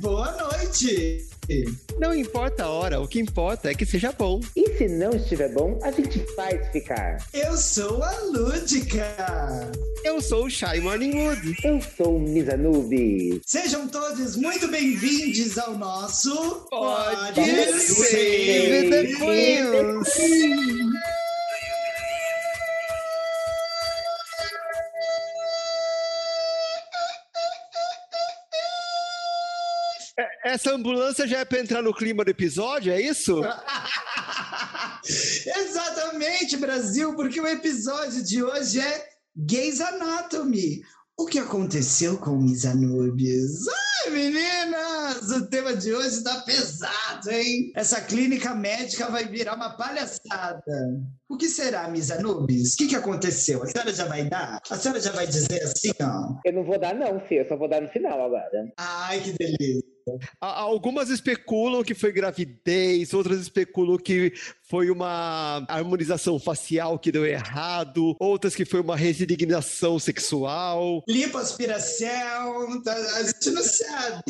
boa noite! Não importa a hora, o que importa é que seja bom. E se não estiver bom, a gente faz ficar. Eu sou a Lúdica. Eu sou o Shy Morningwood. Eu sou o Misanubi. Sejam todos muito bem-vindos ao nosso Pode, Pode Ser The Queens. Essa ambulância já é para entrar no clima do episódio, é isso? Exatamente, Brasil, porque o episódio de hoje é Gays Anatomy. O que aconteceu com os Anubis? Ai, meninas, o tema de hoje tá pesado, hein? Essa clínica médica vai virar uma palhaçada. O que será, Miss Anubis? O que, que aconteceu? A senhora já vai dar? A senhora já vai dizer assim, ó? Eu não vou dar não, filho. Eu só vou dar no final agora. Ai, que delícia. Algumas especulam que foi gravidez, outras especulam que foi uma harmonização facial que deu errado, outras que foi uma resignação sexual. Lipoaspiração, tá, a gente não sabe.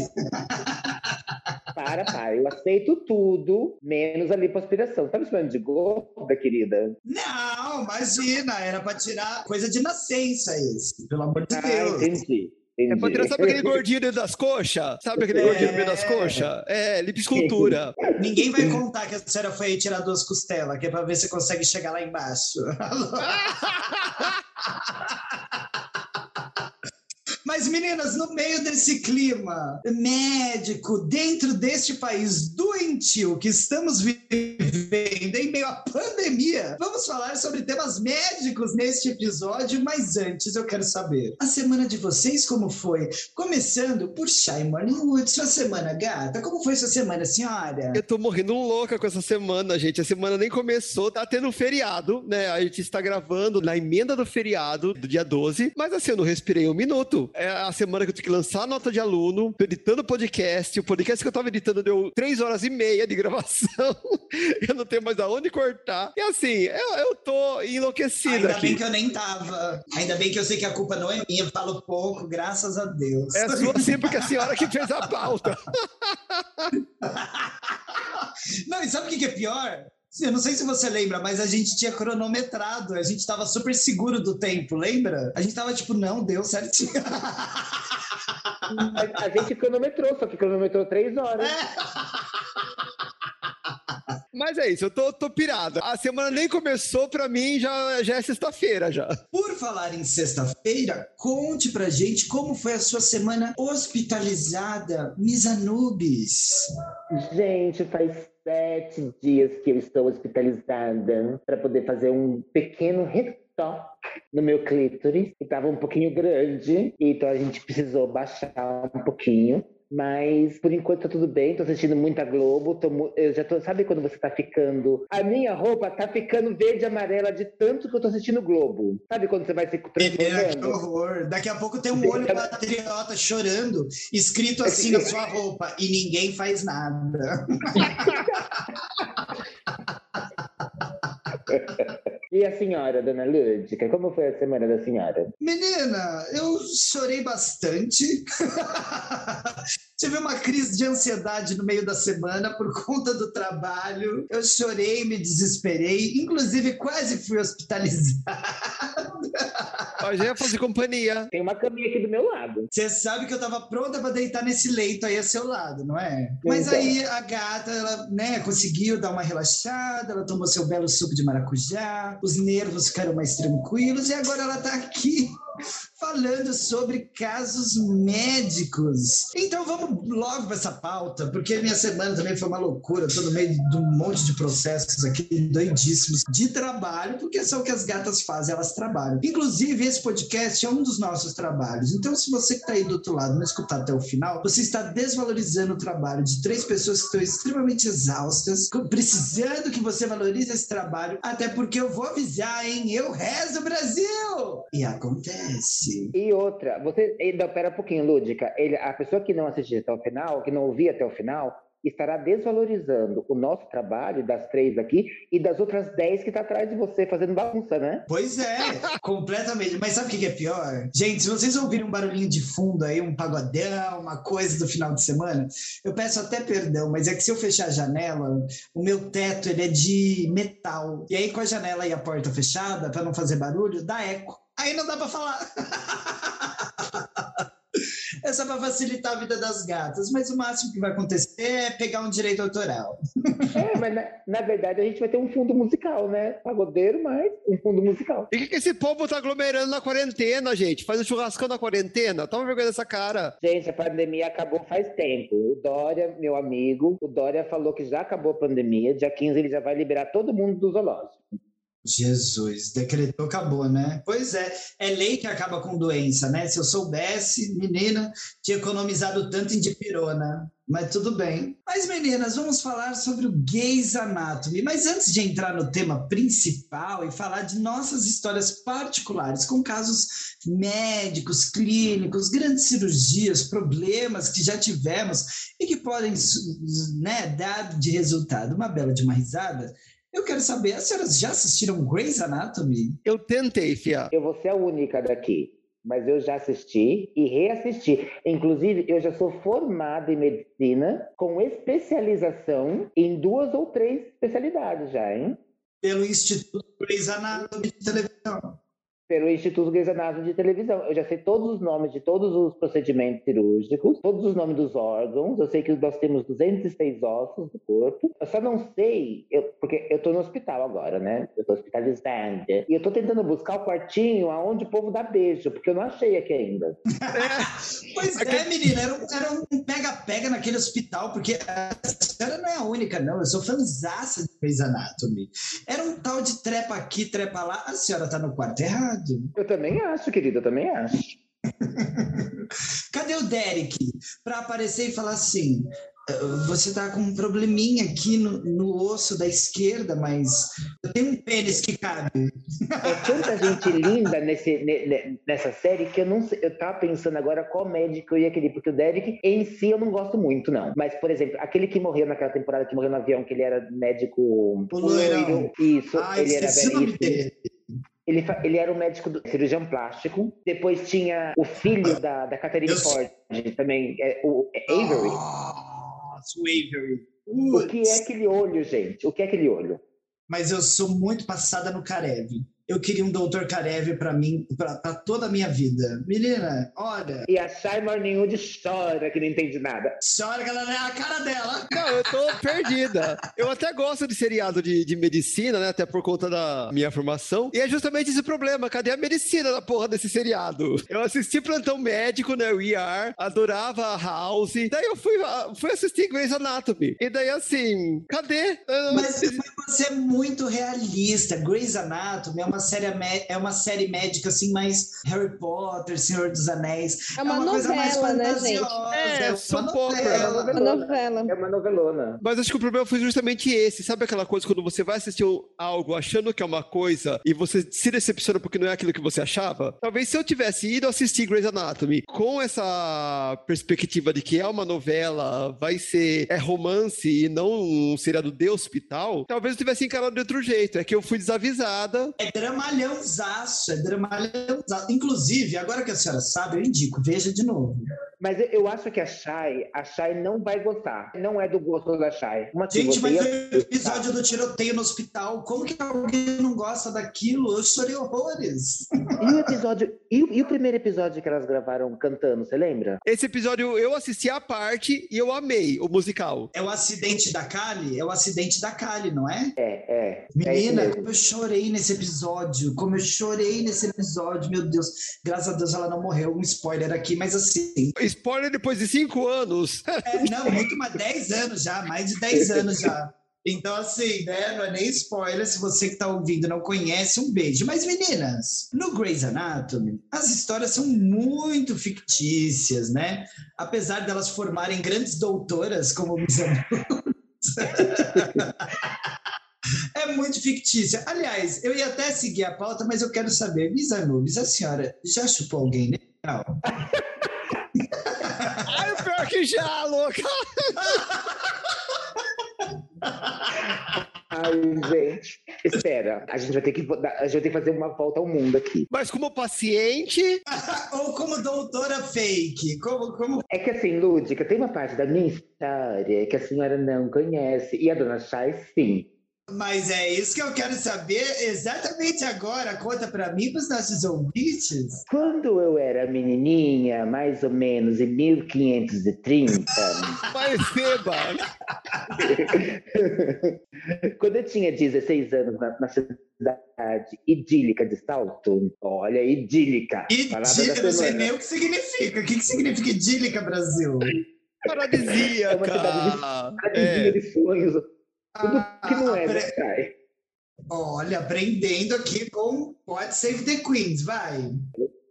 Para, para, eu aceito tudo, menos a lipoaspiração. Tá me chamando de gorda, querida? Não, imagina, era para tirar coisa de nascença esse, pelo amor de ah, Deus. Entendi. É pra tirar, sabe aquele gordinho dentro das coxas? Sabe aquele é... gordinho dentro das coxas? É, lipiscultura. Ninguém vai contar que a senhora foi tirar duas costelas, que é pra ver se consegue chegar lá embaixo. Mas, meninas, no meio desse clima médico, dentro deste país doentio que estamos vivendo em meio à pandemia, vamos falar sobre temas médicos neste episódio. Mas antes, eu quero saber: a semana de vocês como foi? Começando por Shy Morningwood, sua semana, gata. Como foi sua semana, senhora? Eu tô morrendo louca com essa semana, gente. A semana nem começou, tá tendo um feriado, né? A gente está gravando na emenda do feriado do dia 12, mas assim, eu não respirei um minuto é a semana que eu tenho que lançar a nota de aluno, editando o podcast. O podcast que eu tava editando deu três horas e meia de gravação. eu não tenho mais aonde cortar. E assim, eu, eu tô enlouquecida Ainda aqui. bem que eu nem tava. Ainda bem que eu sei que a culpa não é minha, eu falo pouco, graças a Deus. É sua sim, porque a senhora que fez a pauta. não, e sabe o que é pior? Eu não sei se você lembra, mas a gente tinha cronometrado, a gente estava super seguro do tempo, lembra? A gente estava tipo, não, deu certinho. A, a gente cronometrou, só que cronometrou três horas. É. Mas é isso, eu tô, tô pirada. A semana nem começou, pra mim já, já é sexta-feira já. Por falar em sexta-feira, conte pra gente como foi a sua semana hospitalizada, Miss Anubis. Gente, faz sete dias que eu estou hospitalizada para poder fazer um pequeno retoque no meu clítoris, que estava um pouquinho grande, então a gente precisou baixar um pouquinho. Mas por enquanto tá tudo bem, tô assistindo muita Globo. Tô, eu já tô. Sabe quando você tá ficando. A minha roupa tá ficando verde e amarela de tanto que eu tô assistindo Globo. Sabe quando você vai se transformando? É, que horror. Daqui a pouco tem um olho patriota chorando, escrito assim na sua roupa, e ninguém faz nada. E a senhora, dona Lúdica, como foi a semana da senhora? Menina, eu chorei bastante. Tive uma crise de ansiedade no meio da semana por conta do trabalho. Eu chorei, me desesperei, inclusive quase fui hospitalizada. Mas ia fazer companhia. Tem uma caminha aqui do meu lado. Você sabe que eu tava pronta para deitar nesse leito aí a seu lado, não é? Mas então. aí a gata, ela, né, conseguiu dar uma relaxada, ela tomou seu belo suco de maracujá, os nervos ficaram mais tranquilos e agora ela tá aqui falando sobre casos médicos. Então vamos logo para essa pauta, porque minha semana também foi uma loucura, tô no meio de um monte de processos aqui doidíssimos de trabalho, porque são o que as gatas fazem, elas trabalham. Inclusive, esse podcast é um dos nossos trabalhos. Então, se você que está aí do outro lado não escutar até o final, você está desvalorizando o trabalho de três pessoas que estão extremamente exaustas, precisando que você valorize esse trabalho, até porque eu vou avisar, hein? Eu rezo, Brasil! E acontece. E outra, você. Não, pera um pouquinho, Lúdica. Ele, a pessoa que não assistiu até o final, que não ouvia até o final, estará desvalorizando o nosso trabalho, das três aqui, e das outras dez que está atrás de você, fazendo bagunça, né? Pois é, completamente. Mas sabe o que é pior? Gente, se vocês ouvirem um barulhinho de fundo aí, um pagodão, uma coisa do final de semana, eu peço até perdão, mas é que se eu fechar a janela, o meu teto ele é de metal. E aí, com a janela e a porta fechada, para não fazer barulho, dá eco. Aí não dá para falar. é só para facilitar a vida das gatas, mas o máximo que vai acontecer é pegar um direito autoral. É, mas na, na verdade a gente vai ter um fundo musical, né? Pagodeiro, mas um fundo musical. E o que, que esse povo tá aglomerando na quarentena, gente? Faz um churrascão na quarentena? Toma vergonha dessa cara. Gente, a pandemia acabou faz tempo. O Dória, meu amigo, o Dória falou que já acabou a pandemia. Dia 15 ele já vai liberar todo mundo do zoológico. Jesus, decretou, acabou, né? Pois é, é lei que acaba com doença, né? Se eu soubesse, menina, tinha economizado tanto em dipirona. Mas tudo bem. Mas, meninas, vamos falar sobre o Gays Anatomy. Mas antes de entrar no tema principal e falar de nossas histórias particulares, com casos médicos, clínicos, grandes cirurgias, problemas que já tivemos e que podem né, dar de resultado uma bela de uma risada, eu quero saber, as senhoras já assistiram Grey's Anatomy? Eu tentei, Fia. Eu vou ser a única daqui, mas eu já assisti e reassisti. Inclusive, eu já sou formada em medicina com especialização em duas ou três especialidades já, hein? Pelo Instituto Grey's Anatomy de televisão pelo Instituto Grey's Anatomy de televisão. Eu já sei todos os nomes de todos os procedimentos cirúrgicos, todos os nomes dos órgãos. Eu sei que nós temos 206 ossos do corpo. Eu só não sei, eu, porque eu tô no hospital agora, né? Eu tô hospitalizada. E eu tô tentando buscar o quartinho aonde o povo dá beijo, porque eu não achei aqui ainda. É, pois é, menina, era, era um pega-pega naquele hospital, porque a senhora não é a única, não. Eu sou fanzaça de Grey's Anatomy. Era um tal de trepa aqui, trepa lá. A senhora tá no quarto errado errado. Eu também acho, querida, eu também acho. Cadê o Derek para aparecer e falar assim: você tá com um probleminha aqui no, no osso da esquerda, mas tem um pênis que cabe. É tanta gente linda nesse, nessa série que eu não sei, eu tava pensando agora qual médico eu ia querer, porque o Derek em si eu não gosto muito, não. Mas, por exemplo, aquele que morreu naquela temporada, que morreu no avião, que ele era médico. O loiro. Isso, ah, ele era velho. Ele, ele era o médico do cirurgião plástico. Depois tinha o filho da, da Catherine Ford também, é, o é Avery. Nossa, o Avery. O que é aquele olho, gente? O que é aquele olho? Mas eu sou muito passada no Karev eu queria um doutor Karev para mim, para toda a minha vida. Menina, olha. E a Shai Morningwood chora que não entende nada. Chora que ela não é a cara dela. Não, eu tô perdida. Eu até gosto de seriado de, de medicina, né? Até por conta da minha formação. E é justamente esse problema. Cadê a medicina da porra desse seriado? Eu assisti Plantão Médico, né? O ER, adorava a House. Daí eu fui, fui assistir Grey's Anatomy. E daí assim, cadê? Mas você é muito realista. Grey's Anatomy é uma série é uma série médica assim mais Harry Potter, Senhor dos Anéis. É uma, é uma novela, coisa mais fantasiosa. Né, gente? É, é uma, novela. é uma novela. É uma novelona. Mas acho que o problema foi justamente esse. Sabe aquela coisa quando você vai assistir algo achando que é uma coisa e você se decepciona porque não é aquilo que você achava? Talvez se eu tivesse ido assistir Grey's Anatomy com essa perspectiva de que é uma novela, vai ser é romance e não um seriado de hospital, talvez eu tivesse encarado de outro jeito. É que eu fui desavisada. É dramalhãozaço, é dramalhãozaço. Inclusive, agora que a senhora sabe, eu indico, veja de novo. Mas eu acho que a Shai, a Shai não vai gostar. Não é do gosto da Shai. Uma Gente, mas o episódio do tiroteio no hospital, como que alguém não gosta daquilo? Eu chorei horrores. E o episódio, e, e o primeiro episódio que elas gravaram cantando, você lembra? Esse episódio eu assisti a parte e eu amei o musical. É o acidente da Kali? É o acidente da Kali, não é? É, é. Menina, é como eu chorei nesse episódio, como eu chorei nesse episódio, meu Deus. Graças a Deus ela não morreu. Um spoiler aqui, mas assim spoiler depois de cinco anos. É, não, muito mais, dez anos já, mais de dez anos já. Então, assim, né, não é nem spoiler se você que está ouvindo não conhece, um beijo. Mas, meninas, no Grey's Anatomy, as histórias são muito fictícias, né? Apesar delas formarem grandes doutoras, como Miss É muito fictícia. Aliás, eu ia até seguir a pauta, mas eu quero saber, Miss Anubis, a senhora já chupou alguém Ai, o pior que já, louca! Ai, gente. Espera, a gente vai ter que, a gente vai ter que fazer uma volta ao mundo aqui. Mas como paciente. Ou como doutora fake? Como, como... É que assim, Lúdica, tem uma parte da minha história que a senhora não conhece. E a dona Chay, sim. Mas é isso que eu quero saber exatamente agora. Conta para mim, para os nossos ouvintes. Quando eu era menininha, mais ou menos em 1530. Mas beba! Quando eu tinha 16 anos na, na cidade idílica de Salto, olha, idílica. Idílica, não sei nem o que significa. O que, que significa idílica, Brasil? Paradisíaca. É uma cidade de, paradisíaca é. de sonhos tudo ah, que não é, né? Olha, aprendendo aqui com Pode Save the Queens, vai.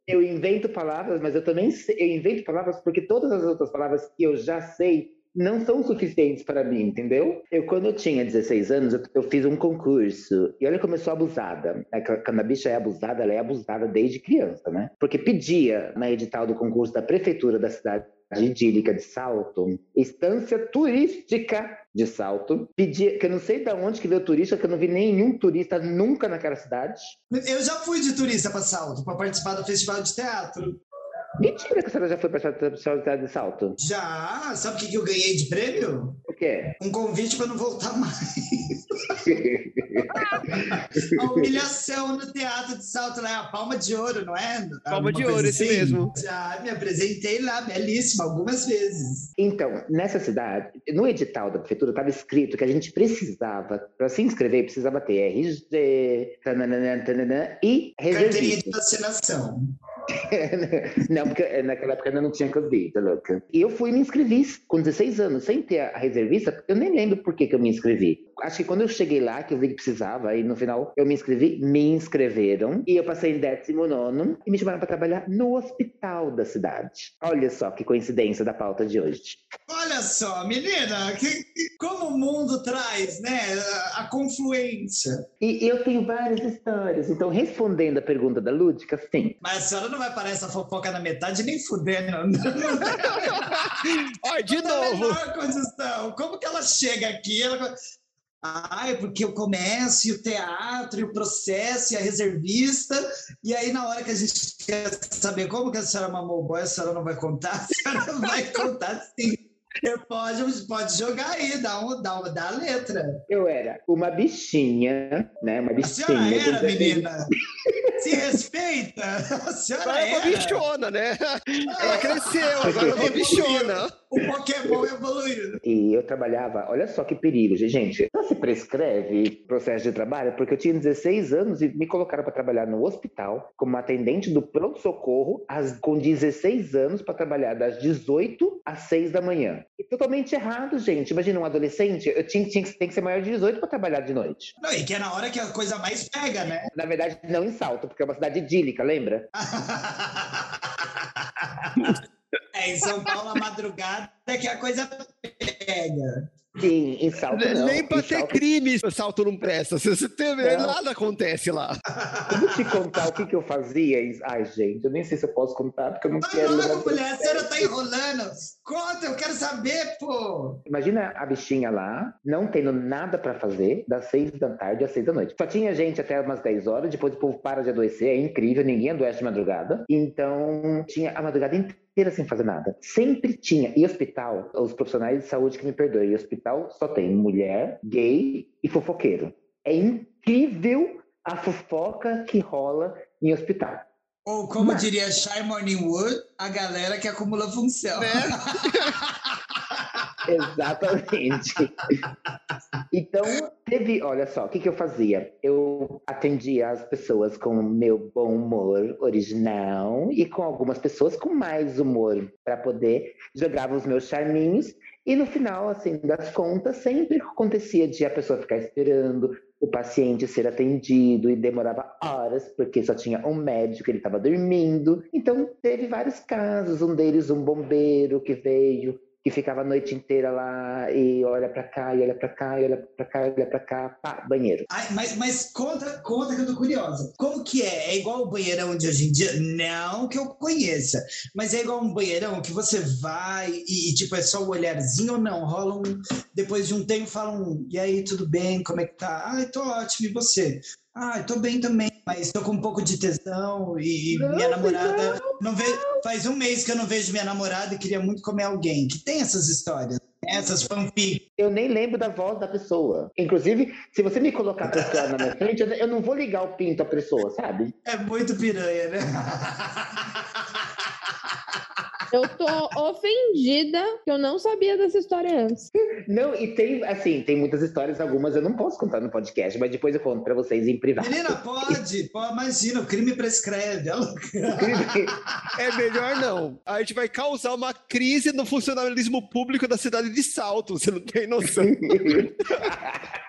Eu invento palavras, mas eu também sei, eu invento palavras porque todas as outras palavras que eu já sei não são suficientes para mim, entendeu? Eu, quando eu tinha 16 anos, eu, eu, fiz um concurso. E olha como eu sou abusada. É, quando a bicha é abusada, ela é abusada desde criança, né? Porque pedia na edital do concurso da prefeitura da cidade idílica de Salto, estância turística de Salto. Pedi, que eu não sei de onde que veio turista, que eu não vi nenhum turista nunca naquela cidade. Eu já fui de turista para Salto, para participar do festival de teatro. Mentira que a senhora já foi para a Cidade de Salto. Já? Sabe o que, eu ganhei de prêmio? O quê? Um convite para não voltar mais. a humilhação no Teatro de Salto lá é a Palma de Ouro, não é? Palma de Ouro, assim? esse mesmo. Já me apresentei lá, belíssima, algumas vezes. Então, nessa cidade, no edital da prefeitura estava escrito que a gente precisava, para se inscrever, precisava ter RG, tananana, tananana, e reservista. Carteirinha de vacinação. não, porque naquela época ainda não tinha tá louca. E eu fui e me inscrevi com 16 anos, sem ter a reservista, eu nem lembro por que, que eu me inscrevi. Acho que quando eu cheguei lá, que eu vi que precisava, aí no final eu me inscrevi, me inscreveram, e eu passei em 19 e me chamaram para trabalhar no hospital da cidade. Olha só que coincidência da pauta de hoje. Olha só, menina, que, como o mundo traz, né, a confluência. E eu tenho várias histórias, então respondendo a pergunta da Lúdica, sim. Mas a senhora não vai parar essa fofoca na metade nem fudendo. Olha, de novo. condição. Como que ela chega aqui? Ela... Ah, é porque o comércio, o teatro, o processo e a reservista. E aí, na hora que a gente quer saber como que a senhora mamou o boy, a senhora não vai contar? A senhora vai contar sim. Pode, pode jogar aí, dá, um, dá, um, dá a letra. Eu era uma bichinha, né? Uma bichinha. A senhora era, menina. Se respeita. A senhora agora é uma bichona, né? Ela cresceu, agora é uma bichona. O Pokémon evoluiu. E eu trabalhava, olha só que perigo, gente. Não se prescreve processo de trabalho, porque eu tinha 16 anos e me colocaram para trabalhar no hospital como atendente do pronto-socorro com 16 anos para trabalhar das 18 às 6 da manhã. E totalmente errado, gente. Imagina um adolescente, eu tinha, tinha, tem que ser maior de 18 para trabalhar de noite. Não, e que é na hora que a coisa mais pega, né? Na verdade, não em salto, porque é uma cidade idílica, lembra? É, em São Paulo, a madrugada é que a coisa pega. Sim, em salto não. Nem pra em ter salto... crime o salto não presta. Você teve, nada acontece lá. Eu vou te contar o que, que eu fazia. Ai, gente, eu nem sei se eu posso contar, porque eu não Mas quero. Não, mulher, a senhora tá enrolando. Conta, eu quero saber, pô. Imagina a bichinha lá, não tendo nada pra fazer, das seis da tarde às seis da noite. Só tinha gente até umas dez horas, depois o povo para de adoecer, é incrível, ninguém adoece de madrugada. Então, tinha a madrugada inteira inteira sem fazer nada. Sempre tinha. E hospital, os profissionais de saúde que me perdoem, hospital só tem mulher, gay e fofoqueiro. É incrível a fofoca que rola em hospital. Ou como Mas... diria Shy Morning Wood, a galera que acumula função. Né? Exatamente. Então, teve, olha só, o que, que eu fazia? Eu atendia as pessoas com meu bom humor original e com algumas pessoas com mais humor, para poder jogar os meus charminhos. E no final, assim, das contas, sempre acontecia de a pessoa ficar esperando, o paciente ser atendido e demorava horas, porque só tinha um médico, ele estava dormindo. Então, teve vários casos, um deles um bombeiro que veio que ficava a noite inteira lá e olha pra cá, e olha pra cá, e olha pra cá, e olha pra cá, pá, banheiro. Ai, mas, mas conta, conta que eu tô curiosa. Como que é? É igual o banheirão de hoje em dia? Não que eu conheça, mas é igual um banheirão que você vai e, e tipo, é só o olharzinho ou não? Rola um. Depois de um tempo falam, e aí, tudo bem? Como é que tá? Ai, tô ótimo, e você? Ah, tô bem também, mas tô com um pouco de tesão e Não, minha namorada não, não faz um mês que eu não vejo minha namorada e queria muito comer alguém. Que tem essas histórias, essas fanfic. Eu nem lembro da voz da pessoa. Inclusive, se você me colocar a pessoa na minha frente, eu- eu não vou ligar o pinto à pessoa, sabe? É muito piranha, né? Eu tô ofendida que eu não sabia dessa história antes. Não, e tem, assim, tem muitas histórias, algumas eu não posso contar no podcast, mas depois eu conto pra vocês em privado. Menina, pode, pô, imagina, o crime prescreve. É melhor não. A gente vai causar uma crise no funcionalismo público da cidade de Salto. Você não tem noção.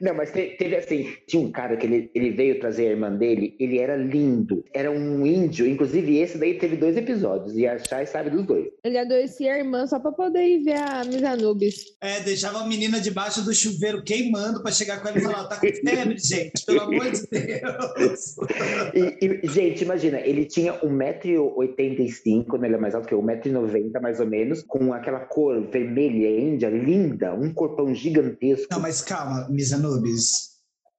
Não, mas te- teve assim, tinha um cara que ele, ele veio trazer a irmã dele, ele era lindo, era um índio, inclusive esse daí teve dois episódios, e a Chay sabe dos dois. Ele adoecia a irmã só pra poder ir ver a Miss Anubis. É, deixava a menina debaixo do chuveiro queimando pra chegar com ela e falar: tá com febre, gente, pelo amor de Deus. E, e, gente, imagina, ele tinha 1,85m, né, ele é mais alto que eu, 1,90m mais ou menos, com aquela cor vermelha índia, linda, um corpão gigantesco. Não, mas calma, Miss Anubis.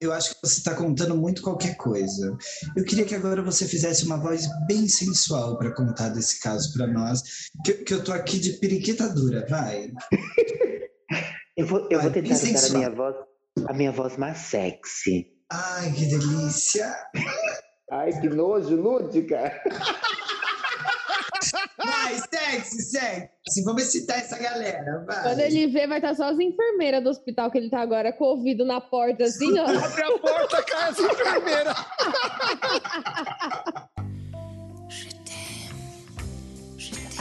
Eu acho que você está contando muito qualquer coisa. Eu queria que agora você fizesse uma voz bem sensual para contar desse caso para nós, que, que eu tô aqui de periquita dura, vai. Eu vou, eu vou Vai, tentar bem usar a minha voz, a minha voz mais sexy. Ai, que delícia. Ai, que nojo, lúdica! Vai, sexy, sexy. Vamos excitar essa galera, vai. Quando ele vê, vai estar só as enfermeiras do hospital que ele tá agora, com o ouvido na porta, assim, ó. Abre a porta, cai essa enfermeira.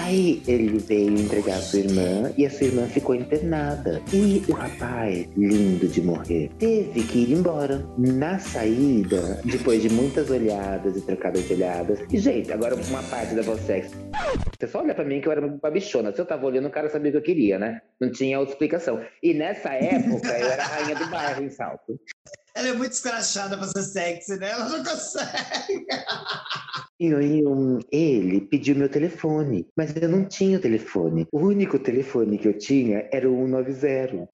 Aí ele veio entregar a sua irmã e a sua irmã ficou internada. E o rapaz, lindo de morrer, teve que ir embora. Na saída, depois de muitas olhadas e trocadas de olhadas. E, gente, agora uma parte da voz sexy. Você só olha pra mim que eu era uma bichona. Se eu tava olhando, o cara sabia o que eu queria, né? Não tinha outra explicação. E nessa época, eu era a rainha do bairro em Salto. Ela é muito escrachada pra ser sexy, né? Ela não consegue. E um, ele pediu meu telefone, mas eu não tinha o telefone. O único telefone que eu tinha era o 190.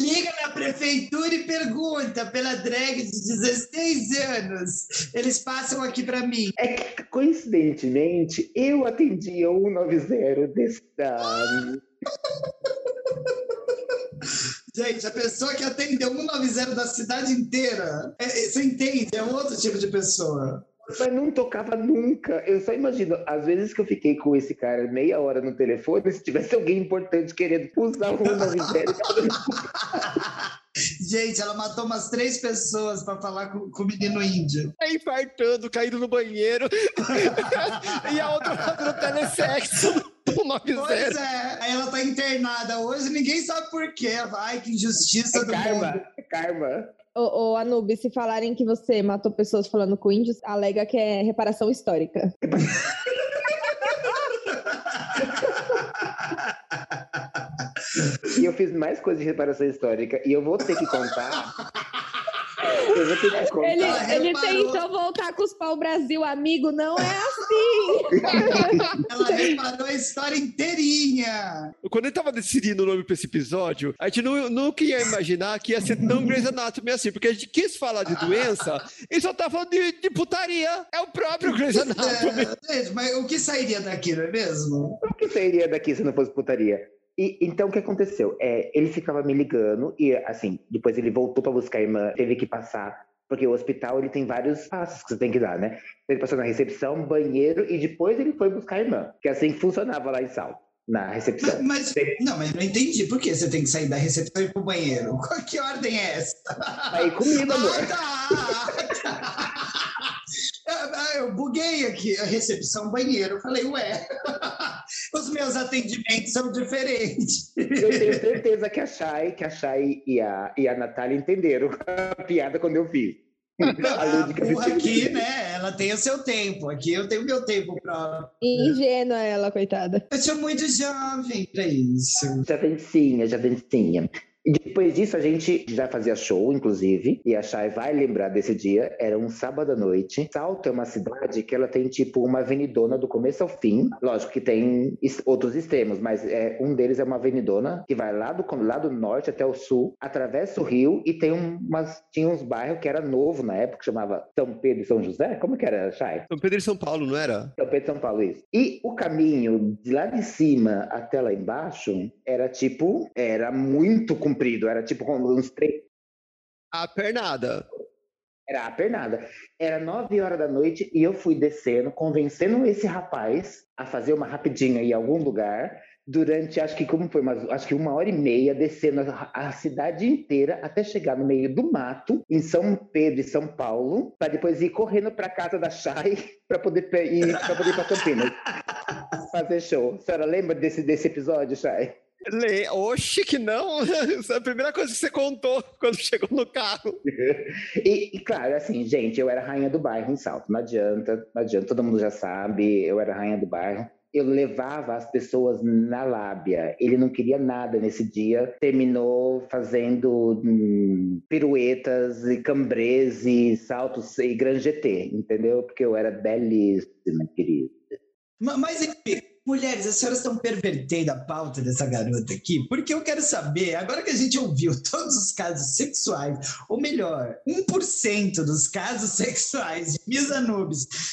Liga na prefeitura e pergunta pela drag de 16 anos. Eles passam aqui pra mim. É que, coincidentemente, eu atendia o 190 desse. da- Gente, a pessoa que atendeu 190 da cidade inteira, é- é- você entende? É um outro tipo de pessoa. Mas não tocava nunca. Eu só imagino, às vezes que eu fiquei com esse cara meia hora no telefone, se tivesse alguém importante querendo usar o 190. Gente, ela matou umas três pessoas pra falar com, com o menino índio. Tá infartando, caindo no banheiro. e a outra fazendo telesexo. Uma Pois miséria. é, aí ela tá internada hoje, ninguém sabe por quê. Ai, que injustiça É do karma, mundo. é karma. Ô, ô, Anubis, se falarem que você matou pessoas falando com índios, alega que é reparação histórica. E eu fiz mais coisas de reparação histórica. E eu vou ter que contar. Eu vou ter que contar. Ele, Ela ele reparou. tentou voltar com os pau-brasil, amigo, não é assim! Ela reparou a história inteirinha. Quando ele tava decidindo o nome pra esse episódio, a gente não, nunca ia imaginar que ia ser tão Grey's Anatomy assim, porque a gente quis falar de doença e só tá falando de, de putaria. É o próprio Grey's Anatomy. É, gente, mas o que sairia daqui, não é mesmo? O que sairia daqui se não fosse putaria? E, então, o que aconteceu? É, ele ficava me ligando e, assim, depois ele voltou para buscar a irmã, teve que passar, porque o hospital ele tem vários passos que você tem que dar, né? Ele passou na recepção, banheiro e depois ele foi buscar a irmã, que é assim que funcionava lá em Sal, na recepção. Mas, não, mas não entendi. Por que você tem que sair da recepção e ir pro banheiro? Qual que ordem é essa? Aí comigo, amor. Ah, tá. Ah, Eu buguei aqui, a recepção banheiro. Eu falei, ué, os meus atendimentos são diferentes. Eu tenho certeza que a Chay, que a Chay e a, e a Natália entenderam a piada quando eu fiz. A assistiu. aqui, né? Ela tem o seu tempo. Aqui eu tenho meu tempo próprio. Ingênua ela, coitada. Eu sou muito jovem pra isso. Javencinha, Javencinha. E depois disso, a gente já fazia show, inclusive, e a Chay vai lembrar desse dia. Era um sábado à noite. Salto é uma cidade que ela tem, tipo, uma avenidona do começo ao fim. Lógico que tem outros extremos, mas é, um deles é uma avenidona que vai lá do, lá do norte até o sul, atravessa o rio e tem um- umas, tinha uns bairros que era novo na época, que chamava São Pedro e São José. Como que era, Chay? São Pedro e São Paulo, não era? São Pedro e São Paulo, isso. E o caminho de lá de cima até lá embaixo era tipo, era muito comprido, era tipo uns três, A pernada. era a pernada. Era nove horas da noite e eu fui descendo, convencendo esse rapaz a fazer uma rapidinha em algum lugar. Durante, acho que como foi, mas acho que uma hora e meia, descendo a, a cidade inteira até chegar no meio do mato, em São Pedro e São Paulo, para depois ir correndo para casa da Chay para poder ir para Campinas fazer show. A senhora lembra desse, desse episódio, Chay? Le... Oxe, que não! Essa é a primeira coisa que você contou quando chegou no carro. E, e, claro, assim, gente, eu era rainha do bairro em Salto. Não adianta, não adianta, todo mundo já sabe, eu era rainha do bairro. Eu levava as pessoas na lábia. Ele não queria nada nesse dia. Terminou fazendo hum, piruetas e cambrês e saltos e grand GT, entendeu? Porque eu era belíssima, querida. Ma- Mas, enfim, mulheres, as senhoras estão pervertendo a pauta dessa garota aqui, porque eu quero saber, agora que a gente ouviu todos os casos sexuais, ou melhor, 1% dos casos sexuais de Misa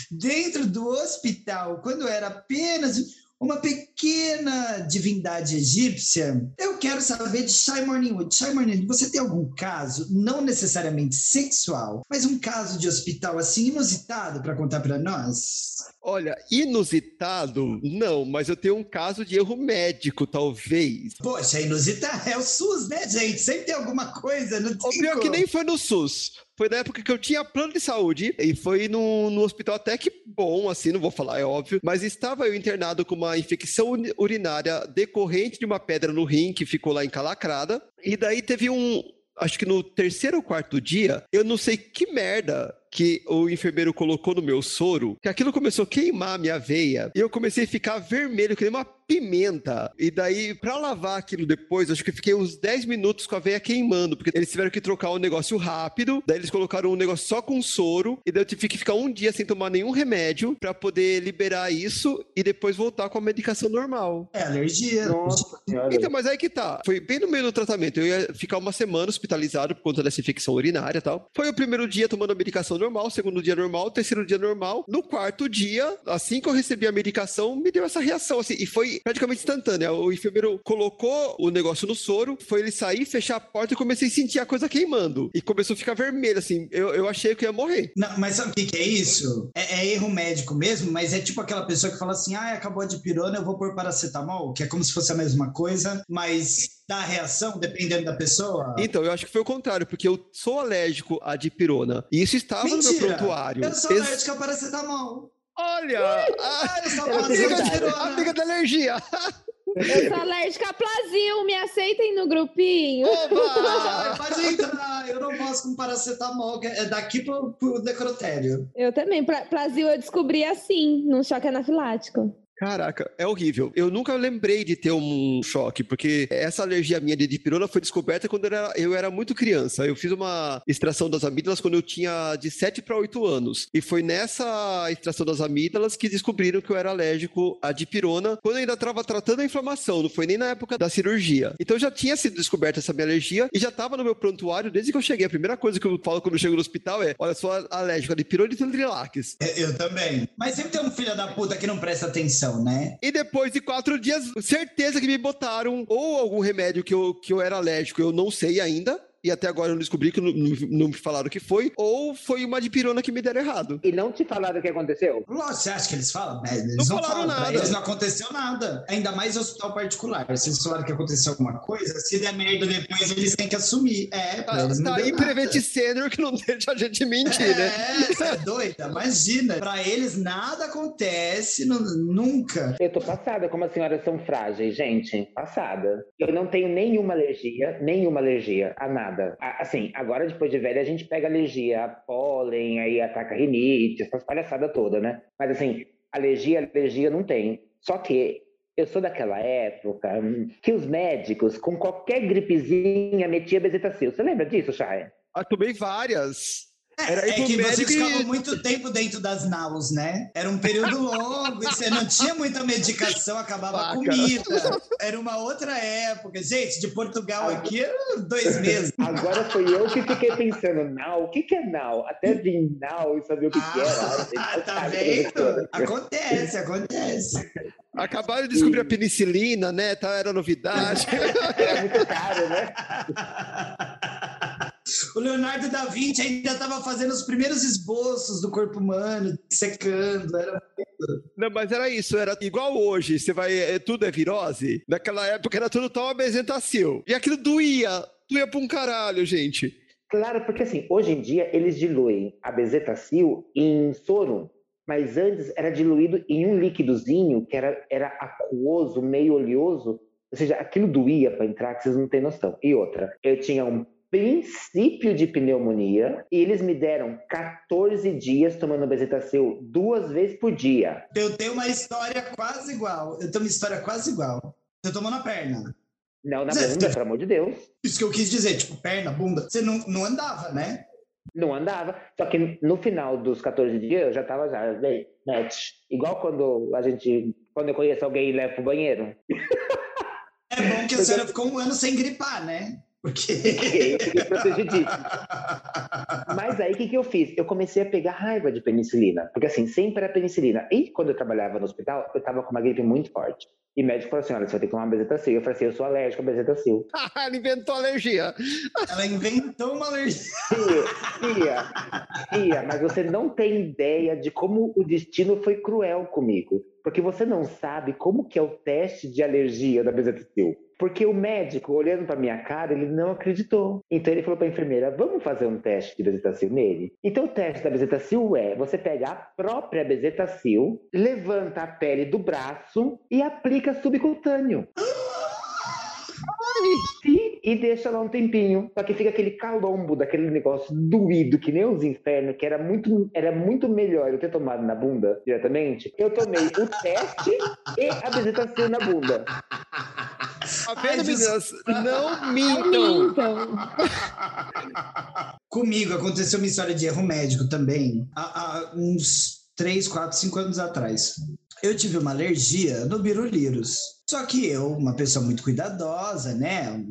dentro do hospital, quando era apenas uma pequena divindade egípcia, eu quero saber de Shai Morningwood. Shai Morningwood, você tem algum caso, não necessariamente sexual, mas um caso de hospital assim inusitado para contar para nós? Olha, inusitado, não, mas eu tenho um caso de erro médico, talvez. Poxa, inusitado. É o SUS, né, gente? Sempre tem alguma coisa. Não O tem pior que como. nem foi no SUS. Foi na época que eu tinha plano de saúde e foi no, no hospital até que bom, assim, não vou falar, é óbvio. Mas estava eu internado com uma infecção uri- urinária decorrente de uma pedra no rim que ficou lá encalacrada. E daí teve um. Acho que no terceiro ou quarto dia, eu não sei que merda que o enfermeiro colocou no meu soro, que aquilo começou a queimar a minha veia, e eu comecei a ficar vermelho, que nem uma pimenta. E daí, pra lavar aquilo depois, acho que eu fiquei uns 10 minutos com a veia queimando, porque eles tiveram que trocar um negócio rápido, daí eles colocaram um negócio só com soro, e daí eu tive que ficar um dia sem tomar nenhum remédio pra poder liberar isso e depois voltar com a medicação normal. É alergia. Nossa senhora. Então, mas aí que tá. Foi bem no meio do tratamento. Eu ia ficar uma semana hospitalizado por conta dessa infecção urinária e tal. Foi o primeiro dia tomando a medicação normal, o segundo dia normal, o terceiro dia normal. No quarto dia, assim que eu recebi a medicação, me deu essa reação, assim. E foi praticamente instantânea. O enfermeiro colocou o negócio no soro, foi ele sair, fechar a porta e comecei a sentir a coisa queimando. E começou a ficar vermelho, assim. Eu, eu achei que eu ia morrer. Não, mas sabe o que, que é isso? É, é erro médico mesmo, mas é tipo aquela pessoa que fala assim: ah, acabou de pirona, eu vou pôr paracetamol, que é como se fosse a mesma coisa, mas dá reação dependendo da pessoa. Então, eu acho que foi o contrário, porque eu sou alérgico à dipirona. E isso estava no meu Mentira! prontuário. Eu sou Ex- alérgico a paracetamol. Olha! a- Ah, eu sou Ela alérgico tem a verdade. pirona. amiga da alergia. Eu sou alérgica a Plasil, me aceitem no grupinho. Oba! pode entrar, eu não posso com paracetamol, que é daqui pro, pro necrotério. Eu também. Pla- Plasil eu descobri assim, num choque anafilático. Caraca, é horrível. Eu nunca lembrei de ter um choque, porque essa alergia minha de dipirona foi descoberta quando eu era, eu era muito criança. Eu fiz uma extração das amígdalas quando eu tinha de 7 para 8 anos. E foi nessa extração das amígdalas que descobriram que eu era alérgico à dipirona, quando eu ainda estava tratando a inflamação, não foi nem na época da cirurgia. Então já tinha sido descoberta essa minha alergia e já estava no meu prontuário desde que eu cheguei. A primeira coisa que eu falo quando eu chego no hospital é: olha, sou alérgico a dipirona e trilalax. É, Eu também. Mas sempre tem um filho da puta que não presta atenção, né? E depois de quatro dias, certeza que me botaram ou algum remédio que eu, que eu era alérgico, eu não sei ainda. E até agora eu não descobri que não, não- não me falaram o que foi. Ou foi uma dipirona que me deram errado. E não te falaram o que aconteceu? Lógico, você acha que eles falam? É, Eles Não não, falaram falam, nada. eles não aconteceu nada. Ainda mais hospital particular. Se eles falaram que aconteceu alguma coisa, se der merda depois, eles têm que assumir. É, pra Tá, eles não tá aí. Prevent Senior que não deixa a gente mentir, né? É, você é doida, imagina. Pra eles nada acontece, nu- nunca. Eu tô passada como as senhoras são frágeis, gente. Passada. Eu não tenho nenhuma alergia, nenhuma alergia a nada. Nada. Assim, agora depois de velha a gente pega alergia a pólen, aí ataca rinite, essas palhaçadas todas, né? Mas assim, alergia, alergia não tem. Só que eu sou daquela época que os médicos, com qualquer gripezinha, metia bezetacil. Você lembra disso, Chay? Ah, tomei várias. É, Era é que você ficava muito tempo dentro das naus, né? Era um período longo, e você não tinha muita medicação, acabava Paca. a comida. Era uma outra época. Gente, de Portugal aqui, dois meses. Agora foi eu que fiquei pensando, nau, o que, que é nau? Até vir nau e saber o que, ah, que era. Ah, tá vendo? Acontece, acontece. Acabaram de descobrir a penicilina, né? Tá, era novidade. era muito caro, né? O Leonardo da Vinci ainda estava fazendo os primeiros esboços do corpo humano, secando, era não, mas era isso, era igual hoje, você vai, é, tudo é virose. Naquela época era tudo tão apresentacil. E aquilo doía, doía pra um caralho, gente. Claro, porque assim, hoje em dia eles diluem a bezetacil em soro, mas antes era diluído em um líquidozinho que era, era aquoso, meio oleoso, ou seja, aquilo doía para entrar que vocês não têm noção. E outra, eu tinha um princípio de pneumonia e eles me deram 14 dias tomando bezetacil duas vezes por dia. Eu tenho uma história quase igual. Eu tenho uma história quase igual. Você tomou na perna. Não, na bunda, pelo amor de Deus. Isso que eu quis dizer, tipo, perna, bunda. Você não, não andava, né? Não andava. Só que no final dos 14 dias eu já tava já, bem, match. Igual quando a gente, quando eu conheço alguém e levo pro banheiro. É bom que a senhora ficou um ano sem gripar, né? Porque. Fiquei protegidíssimo. Mas aí o que, que eu fiz? Eu comecei a pegar raiva de penicilina. Porque assim, sempre era penicilina. E quando eu trabalhava no hospital, eu tava com uma gripe muito forte. E o médico falou assim: olha, você vai ter que tomar bezetacil. Eu falei assim: eu sou alérgico a bezetacil. Ela inventou alergia. Ela inventou uma alergia. Ia, ia, mas você não tem ideia de como o destino foi cruel comigo. Porque você não sabe como que é o teste de alergia da bezetacil. Porque o médico, olhando para minha cara, ele não acreditou. Então ele falou para a enfermeira: vamos fazer um teste de bezetacil nele? Então o teste da bezetacil é: você pega a própria bezetacil, levanta a pele do braço e aplica subcutâneo. E, e, deixa lá um tempinho. Só que fica aquele calombo daquele negócio doído, que nem os infernos, que era muito, era muito melhor eu ter tomado na bunda diretamente. Eu tomei o teste e a bezetacil na bunda. Tá vendo, meninas? Não mintam. Comigo aconteceu uma história de erro médico também, há, há uns 3, 4, 5 anos atrás. Eu tive uma alergia no birulirus. Só que eu, uma pessoa muito cuidadosa, né?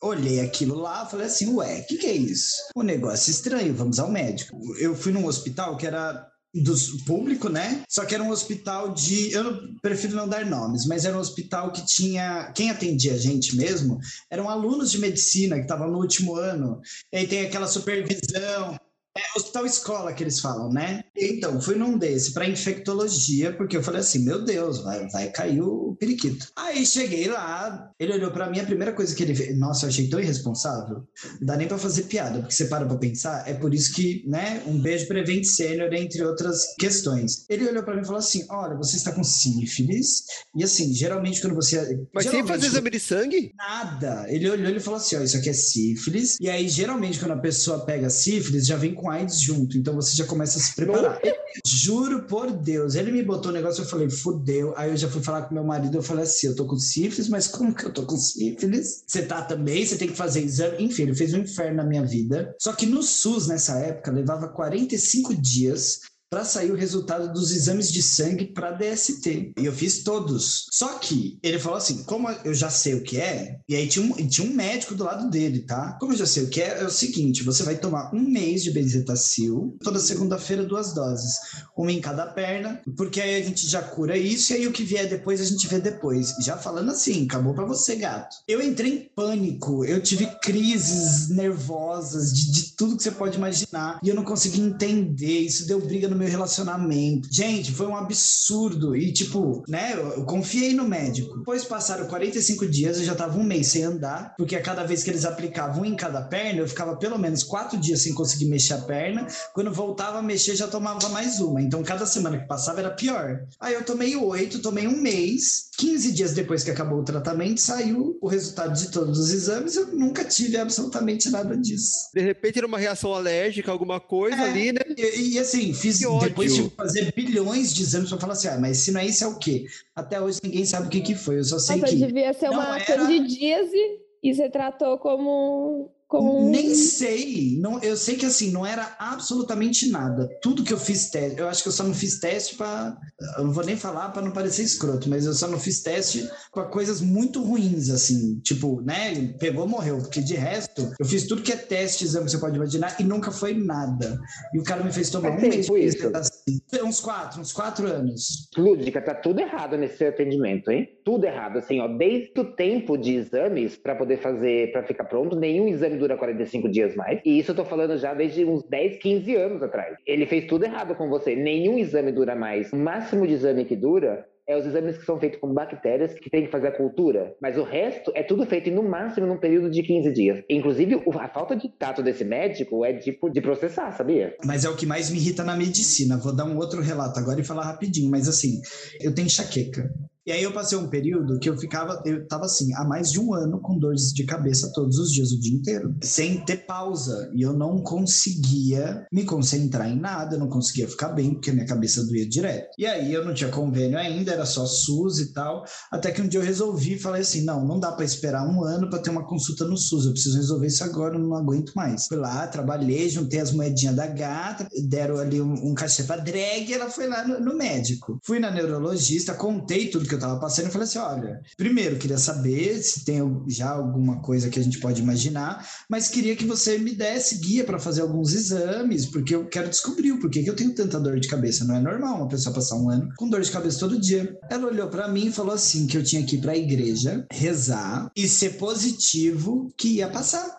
Olhei aquilo lá, falei assim, ué, o que, que é isso? Um negócio estranho, vamos ao médico. Eu fui num hospital que era do público, né? Só que era um hospital de. Eu prefiro não dar nomes, mas era um hospital que tinha. Quem atendia a gente mesmo eram alunos de medicina que estavam no último ano. E aí tem aquela supervisão. É hospital escola que eles falam, né? Então, fui num desse para infectologia, porque eu falei assim: meu Deus, vai, vai cair o periquito. Aí cheguei lá, ele olhou para mim, a primeira coisa que ele fez, nossa, eu achei tão irresponsável. Não dá nem para fazer piada, porque você para pra pensar, é por isso que, né, um beijo prevente sênior, entre outras questões. Ele olhou para mim e falou assim: olha, você está com sífilis, e assim, geralmente quando você. Mas sem fazer exame de sangue? Nada. Ele olhou e falou assim: ó, isso aqui é sífilis, e aí geralmente quando a pessoa pega sífilis, já vem com AIDS junto, então você já começa a se preparar. Juro por Deus, ele me botou um negócio, eu falei, fudeu. Aí eu já fui falar com meu marido, eu falei assim, eu tô com sífilis, mas como que eu tô com sífilis? Você tá também, você tem que fazer exame. Enfim, ele fez um inferno na minha vida. Só que no SUS, nessa época, levava 45 dias para sair o resultado dos exames de sangue para DST. E eu fiz todos. Só que ele falou assim: como eu já sei o que é, e aí tinha um, tinha um médico do lado dele, tá? Como eu já sei o que é, é o seguinte: você vai tomar um mês de bezetacil, toda segunda-feira, duas doses, uma em cada perna, porque aí a gente já cura isso, e aí o que vier depois a gente vê depois. Já falando assim, acabou para você, gato. Eu entrei em pânico, eu tive crises nervosas de, de tudo que você pode imaginar, e eu não consegui entender. Isso deu briga no meu relacionamento. Gente, foi um absurdo. E, tipo, né, eu, confiei no médico. Depois passaram 45 dias, eu já tava um mês sem andar, porque a cada vez que eles aplicavam em cada perna, eu ficava pelo menos quatro dias sem conseguir mexer a perna. Quando voltava a mexer, já tomava mais uma. Então, cada semana que passava era pior. Aí eu tomei oito, tomei um mês. 15 dias depois que acabou o tratamento, saiu o resultado de todos os exames. Eu nunca tive absolutamente nada disso. De repente era uma reação alérgica, alguma coisa É, ali, né? E, e, assim, fiz ódio. depois de fazer bilhões de exames para falar assim, ah, mas se não é isso, é o quê? Até hoje ninguém sabe o que, que foi. Eu só sei Nossa, que. devia ser uma era- candidíase e você tratou como, como um... Nem sei. Não, eu sei que assim, não era absolutamente nada. Tudo que eu fiz teste, eu acho que eu só não fiz teste para. Eu não vou nem falar para não parecer escroto, mas eu só não fiz teste para coisas muito ruins, assim. Tipo, né? Pegou, morreu. Porque de resto, eu fiz tudo que é teste, exame que você pode imaginar, e nunca foi nada. E o cara me fez tomar Faz um mês de isso? assim. Uns quatro, uns quatro anos. Lúdica, tá tudo errado nesse atendimento, hein? Tudo errado, assim, ó. Desde o tempo de exames para poder fazer, para ficar pronto, nenhum exame dura 45 dias mais. E isso eu tô falando já desde uns 10, 15 anos atrás. Ele fez tudo errado com você. Nenhum exame dura mais. O máximo de exame que dura é os exames que são feitos com bactérias que tem que fazer a cultura. Mas o resto é tudo feito no máximo num período de 15 dias. Inclusive, a falta de tato desse médico é tipo de processar, sabia? Mas é o que mais me irrita na medicina. Vou dar um outro relato agora e falar rapidinho, mas assim, eu tenho enxaqueca. E aí eu passei um período que eu ficava, eu tava assim, há mais de um ano com dores de cabeça todos os dias, o dia inteiro, sem ter pausa. E eu não conseguia me concentrar em nada, não conseguia ficar bem, porque minha cabeça doía direto. E aí eu não tinha convênio ainda, era só SUS e tal. Até que um dia eu resolvi e falei assim: não, não dá para esperar um ano para ter uma consulta no SUS, eu preciso resolver isso agora, eu não aguento mais. Fui lá, trabalhei, juntei as moedinhas da gata, deram ali um, um cachê pra drag e ela foi lá no, no médico. Fui na neurologista, contei tudo que eu tava passando e falei assim: olha, primeiro queria saber se tem já alguma coisa que a gente pode imaginar, mas queria que você me desse guia para fazer alguns exames, porque eu quero descobrir o porquê que eu tenho tanta dor de cabeça. Não é normal uma pessoa passar um ano com dor de cabeça todo dia. Ela olhou para mim e falou assim: que eu tinha que ir pra igreja, rezar e ser positivo que ia passar.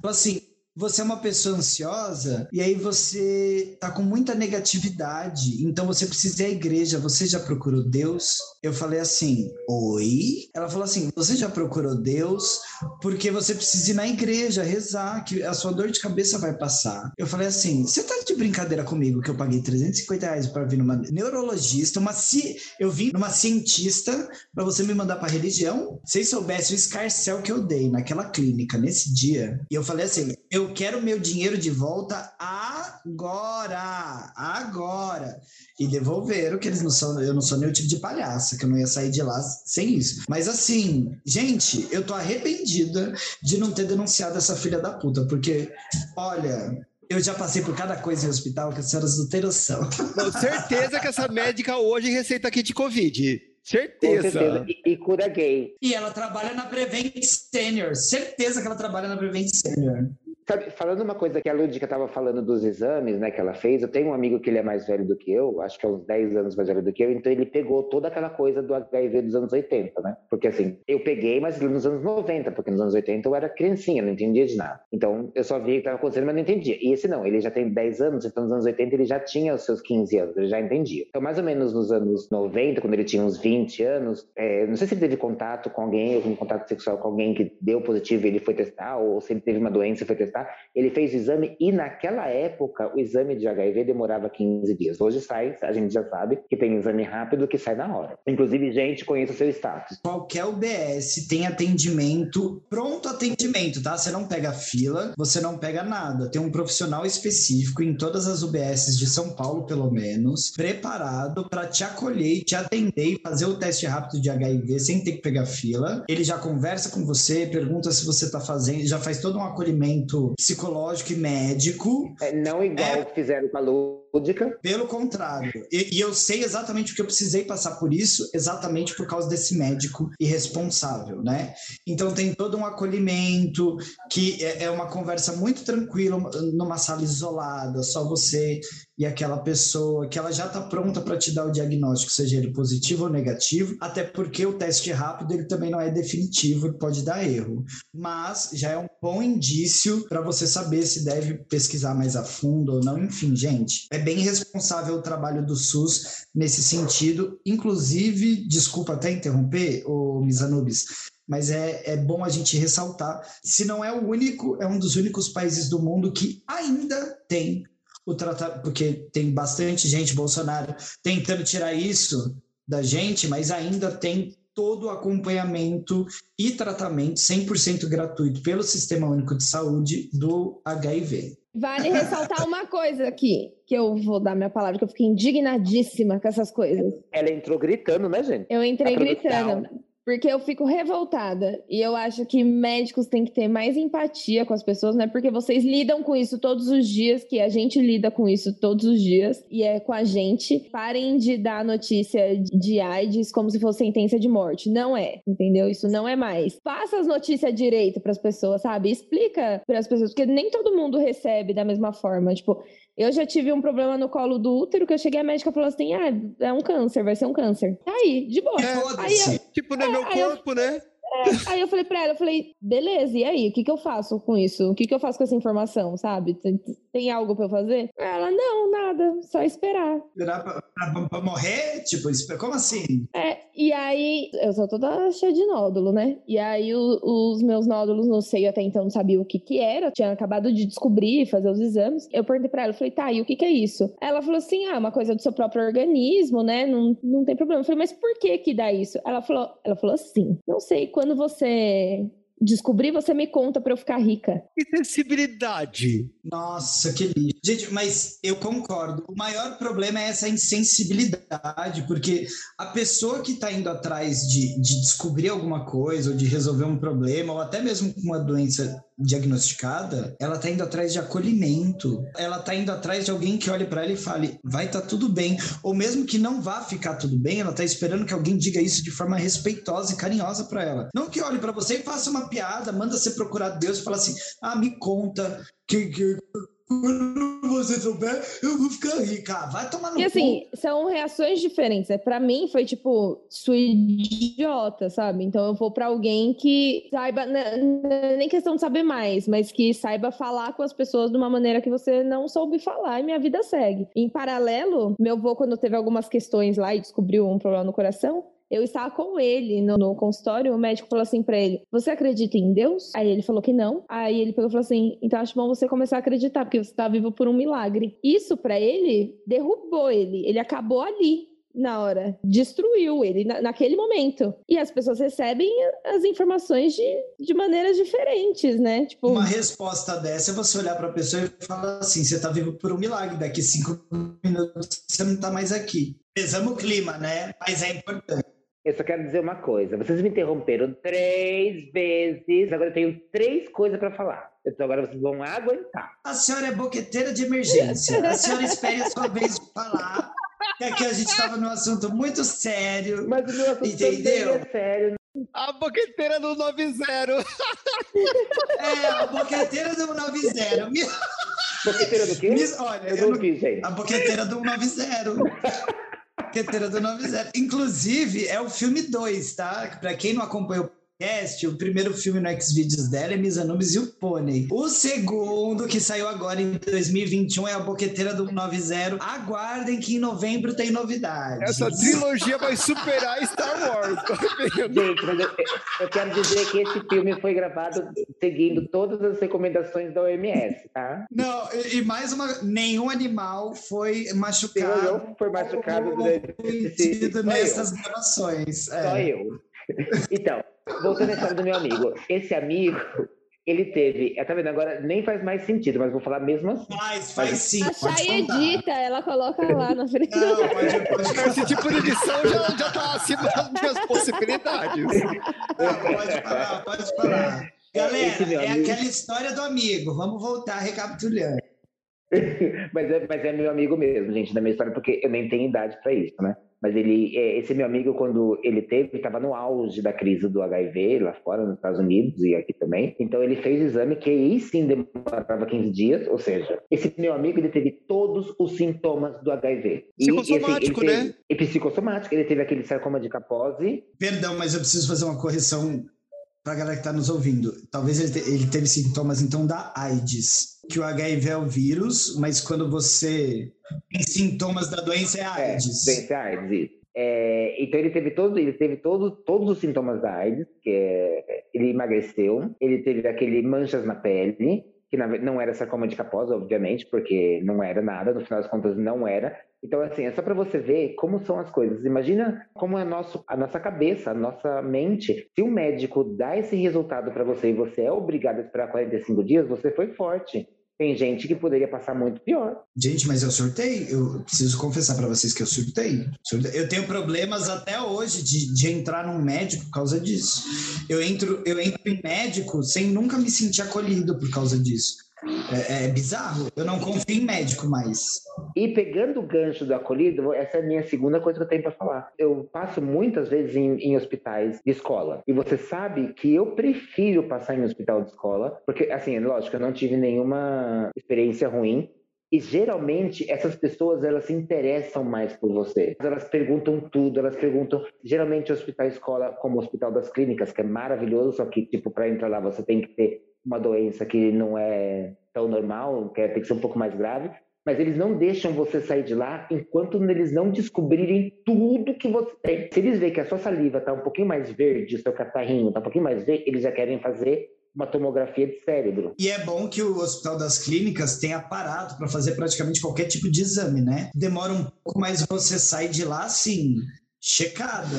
Falou assim. Você é uma pessoa ansiosa e aí você tá com muita negatividade, então você precisa ir à igreja. Você já procurou Deus? Eu falei assim: Oi? Ela falou assim: Você já procurou Deus? Porque você precisa ir na igreja rezar, que a sua dor de cabeça vai passar. Eu falei assim: Você tá de brincadeira comigo que eu paguei 350 reais para vir numa neurologista, uma ci... eu vim numa cientista para você me mandar para religião? Vocês soubessem o escarcel que eu dei naquela clínica nesse dia, e eu falei assim: Eu quero meu dinheiro de volta agora, agora. E devolveram, que eles não são, eu não sou nenhum tipo de palhaça, que eu não ia sair de lá sem isso. Mas assim, gente, eu tô arrependida de não ter denunciado essa filha da puta, porque, olha, eu já passei por cada coisa em hospital que as senhoras não têm noção. Não, certeza que essa médica hoje receita kit Covid. Com Certeza. certeza. E, e cura gay. E ela trabalha na Prevent Senior, certeza que ela trabalha na Prevent Senior. Sabe, falando uma coisa que a Lúdica estava falando dos exames, né, que ela fez, eu tenho um amigo que ele é mais velho do que eu, acho que é uns 10 anos mais velho do que eu, então ele pegou toda aquela coisa do HIV dos anos 80, né? Porque assim, eu peguei, mas nos anos 90, porque nos anos 80 eu era criancinha, não entendia de nada. Então eu só via o que estava acontecendo, mas não entendia. E esse não, ele já tem 10 anos, então nos anos 80 ele já tinha os seus 15 anos, ele já entendia. Então mais ou menos nos anos 90, quando ele tinha uns 20 anos, é, não sei se ele teve contato com alguém, algum contato sexual com alguém que deu positivo e ele foi testar, ou se ele teve uma doença e foi testar, ele fez o exame e naquela época o exame de HIV demorava 15 dias. Hoje sai, a gente já sabe que tem exame rápido que sai na hora. Inclusive, gente, conheça o seu status. Qualquer UBS tem atendimento, pronto atendimento, tá? Você não pega fila, você não pega nada. Tem um profissional específico em todas as UBSs de São Paulo, pelo menos, preparado para te acolher, te atender e fazer o teste rápido de HIV sem ter que pegar fila. Ele já conversa com você, pergunta se você tá fazendo, já faz todo um acolhimento psicológico e médico. É, não igual É. o que fizeram com a Pelo contrário. E, e eu sei exatamente o que eu precisei passar por isso, exatamente por causa desse médico irresponsável, né? Então tem todo um acolhimento, que é, é uma conversa muito tranquila, numa sala isolada, só você e aquela pessoa, que ela já está pronta para te dar o diagnóstico, seja ele positivo ou negativo, até porque o teste rápido ele também não é definitivo, pode dar erro. Mas já é um bom indício para você saber se deve pesquisar mais a fundo ou não. Enfim, gente, é bem responsável o trabalho do SUS nesse sentido. Inclusive, desculpa até interromper, o Misanubis, mas é, é bom a gente ressaltar. Se não é o único, é um dos únicos países do mundo que ainda tem o tratamento, porque tem bastante gente, Bolsonaro, tentando tirar isso da gente, mas ainda tem todo o acompanhamento e tratamento 100% gratuito pelo Sistema Único de Saúde do HIV. Vale ressaltar uma coisa aqui, que eu vou dar minha palavra, que eu fiquei indignadíssima com essas coisas. Ela entrou gritando, né, gente? Eu entrei gritando. Porque eu fico revoltada e eu acho que médicos têm que ter mais empatia com as pessoas, né? Porque vocês lidam com isso todos os dias, que a gente lida com isso todos os dias e é com a gente. Parem de dar notícia de AIDS como se fosse sentença de morte. Não é, entendeu? Isso não é mais. Passa as notícias direito para as pessoas, sabe? Explica para as pessoas, porque nem todo mundo recebe da mesma forma. Tipo, eu já tive um problema no colo do útero que eu cheguei a médica e falou assim: ah, é um câncer, vai ser um câncer. Tá aí, de boa. É, aí eu, tipo, não é, é meu corpo, eu, né? É, aí eu falei pra ela, eu falei, beleza, e aí? O que, que eu faço com isso? O que, que eu faço com essa informação, sabe? Tem, tem algo pra eu fazer? Ela, não, nada, só esperar. Esperar pra, pra, pra, morrer? Tipo, como assim? É, e aí, eu sou toda cheia de nódulo, né? E aí, o, os meus nódulos no seio até então não sabia o que que era, tinha acabado de descobrir, fazer os exames. Eu perguntei pra ela, eu falei, tá, e o que que é isso? Ela falou assim, ah, uma coisa do seu próprio organismo, né? Não, não tem problema. Eu falei, mas por que que dá isso? Ela falou, ela falou assim, não sei, quando você descobrir, você me conta para eu ficar rica. E sensibilidade. Nossa, que lindo. Gente, mas eu concordo. O maior problema é essa insensibilidade, porque a pessoa que está indo atrás de, de descobrir alguma coisa, ou de resolver um problema, ou até mesmo com uma doença diagnosticada, ela está indo atrás de acolhimento. Ela está indo atrás de alguém que olhe para ela e fale, vai estar tá tudo bem. Ou mesmo que não vá ficar tudo bem, ela está esperando que alguém diga isso de forma respeitosa e carinhosa para ela. Não que olhe para você e faça uma piada, manda você procurar Deus e fala assim: ah, me conta que, que quando você souber, eu vou ficar rica. Vai tomar no E assim, cu. são reações diferentes. Né? Pra mim, foi tipo, sua idiota, sabe? Então eu vou pra alguém que saiba, né, é nem questão de saber mais, mas que saiba falar com as pessoas de uma maneira que você não soube falar e minha vida segue. Em paralelo, meu avô, quando teve algumas questões lá e descobriu um problema no coração, eu estava com ele no, no, consultório, o médico falou assim para ele: Você acredita em Deus? Aí ele falou que não. Aí ele pegou e falou assim: Então acho bom você começar a acreditar, porque você está vivo por um milagre. Isso para ele derrubou ele. Ele acabou ali na hora. Destruiu ele na, naquele momento. E as pessoas recebem as informações de, de maneiras diferentes, né? Tipo... Uma resposta dessa é você olhar para a pessoa e falar assim: você está vivo por um milagre, daqui cinco minutos você não está mais aqui. Pesamos o clima, né? Mas é importante. Eu só quero dizer uma coisa. Vocês me interromperam três vezes. Agora eu tenho três coisas para falar. Então agora vocês vão aguentar. A senhora é boqueteira de emergência. A senhora espere a sua vez de falar. Que aqui a gente estava num assunto muito sério. Mas o meu assunto entendeu? é sério. A boqueteira do 90. É, a boqueteira do 90. Boqueteira do quê? olha, eu, eu não vi, gente. A boqueteira do 90. Marqueteira do 90. Inclusive, é o filme 2, tá? Para quem não acompanhou podcast, o primeiro filme no Xvideos dela é Misanubis e o Pônei. O segundo, que saiu agora em 2021, é a Boqueteira do 90. Aguardem que em novembro tem novidades. Essa trilogia vai superar Star Wars. Tá Gente, mas eu, eu, quero dizer que esse filme foi gravado seguindo todas as recomendações da OMS, tá? Não, e, e mais uma, nenhum animal foi machucado. Eu foi machucado durante nessas gravações. É. Só eu. Então, voltando à história do meu amigo. Esse amigo, ele teve. Tá vendo? Agora nem faz mais sentido, mas vou falar mesmo assim. Faz, faz mas... sim. A Chay edita, ela coloca lá na frente. Não, pode, pode... Esse tipo de edição já, já tá acima das minhas possibilidades. pode falar, pode falar. Galera, é amigo... aquela história do amigo. Vamos voltar recapitulando. mas, é, mas é meu amigo mesmo, gente, da minha história, porque eu nem tenho idade para isso, né? Mas ele, é, esse meu amigo, quando ele teve, estava no auge da crise do HIV, lá fora, nos Estados Unidos e aqui também. Então ele fez o exame, que aí sim demorava 15 dias, ou seja, esse meu amigo, ele teve todos os sintomas do HIV. Psicossomático, e, assim, né? E psicossomático, ele teve aquele sarcoma de capose. Perdão, mas eu preciso fazer uma correção pra galera que tá nos ouvindo. Talvez ele, te, ele teve sintomas, então, da AIDS. Que o HIV é o vírus, mas quando você tem sintomas da doença é a AIDS. É, doença é AIDS. É, então ele teve todo, ele teve todo, todos os sintomas da AIDS, que é, ele emagreceu, ele teve aquele manchas na pele, que não era sarcoma de Kaposi, obviamente, porque não era nada, no final das contas não era. Então, assim, é só para você ver como são as coisas. Imagina como é nosso, a nossa cabeça, a nossa mente. Se um médico dá esse resultado para você e você é obrigado a esperar 45 dias, você foi forte. Tem gente que poderia passar muito pior. Gente, mas eu surtei. Eu preciso confessar para vocês que eu surtei. Eu tenho problemas até hoje de, de entrar num médico por causa disso. Eu entro, eu entro em médico sem nunca me sentir acolhido por causa disso. É, é, bizarro. Eu não confio em médico mais. E pegando o gancho do acolhido, essa é a minha segunda coisa que eu tenho para falar. Eu passo muitas vezes em, em, hospitais de escola. E você sabe que eu prefiro passar em hospital de escola, porque, assim, lógico, eu não tive nenhuma experiência ruim. E geralmente essas pessoas elas se interessam mais por você. Elas perguntam tudo, elas perguntam. Geralmente o hospital escola, como o Hospital das Clínicas, que é maravilhoso, só que tipo para entrar lá você tem que ter uma doença que não é tão normal, que é, tem que ser um pouco mais grave, mas eles não deixam você sair de lá enquanto eles não descobrirem tudo que você tem. Se eles verem que a sua saliva está um pouquinho mais verde, o seu catarrinho está um pouquinho mais verde, eles já querem fazer uma tomografia de cérebro. E é bom que o Hospital das Clínicas tenha aparato para fazer praticamente qualquer tipo de exame, né? Demora um pouco, mas você sai de lá assim, checada.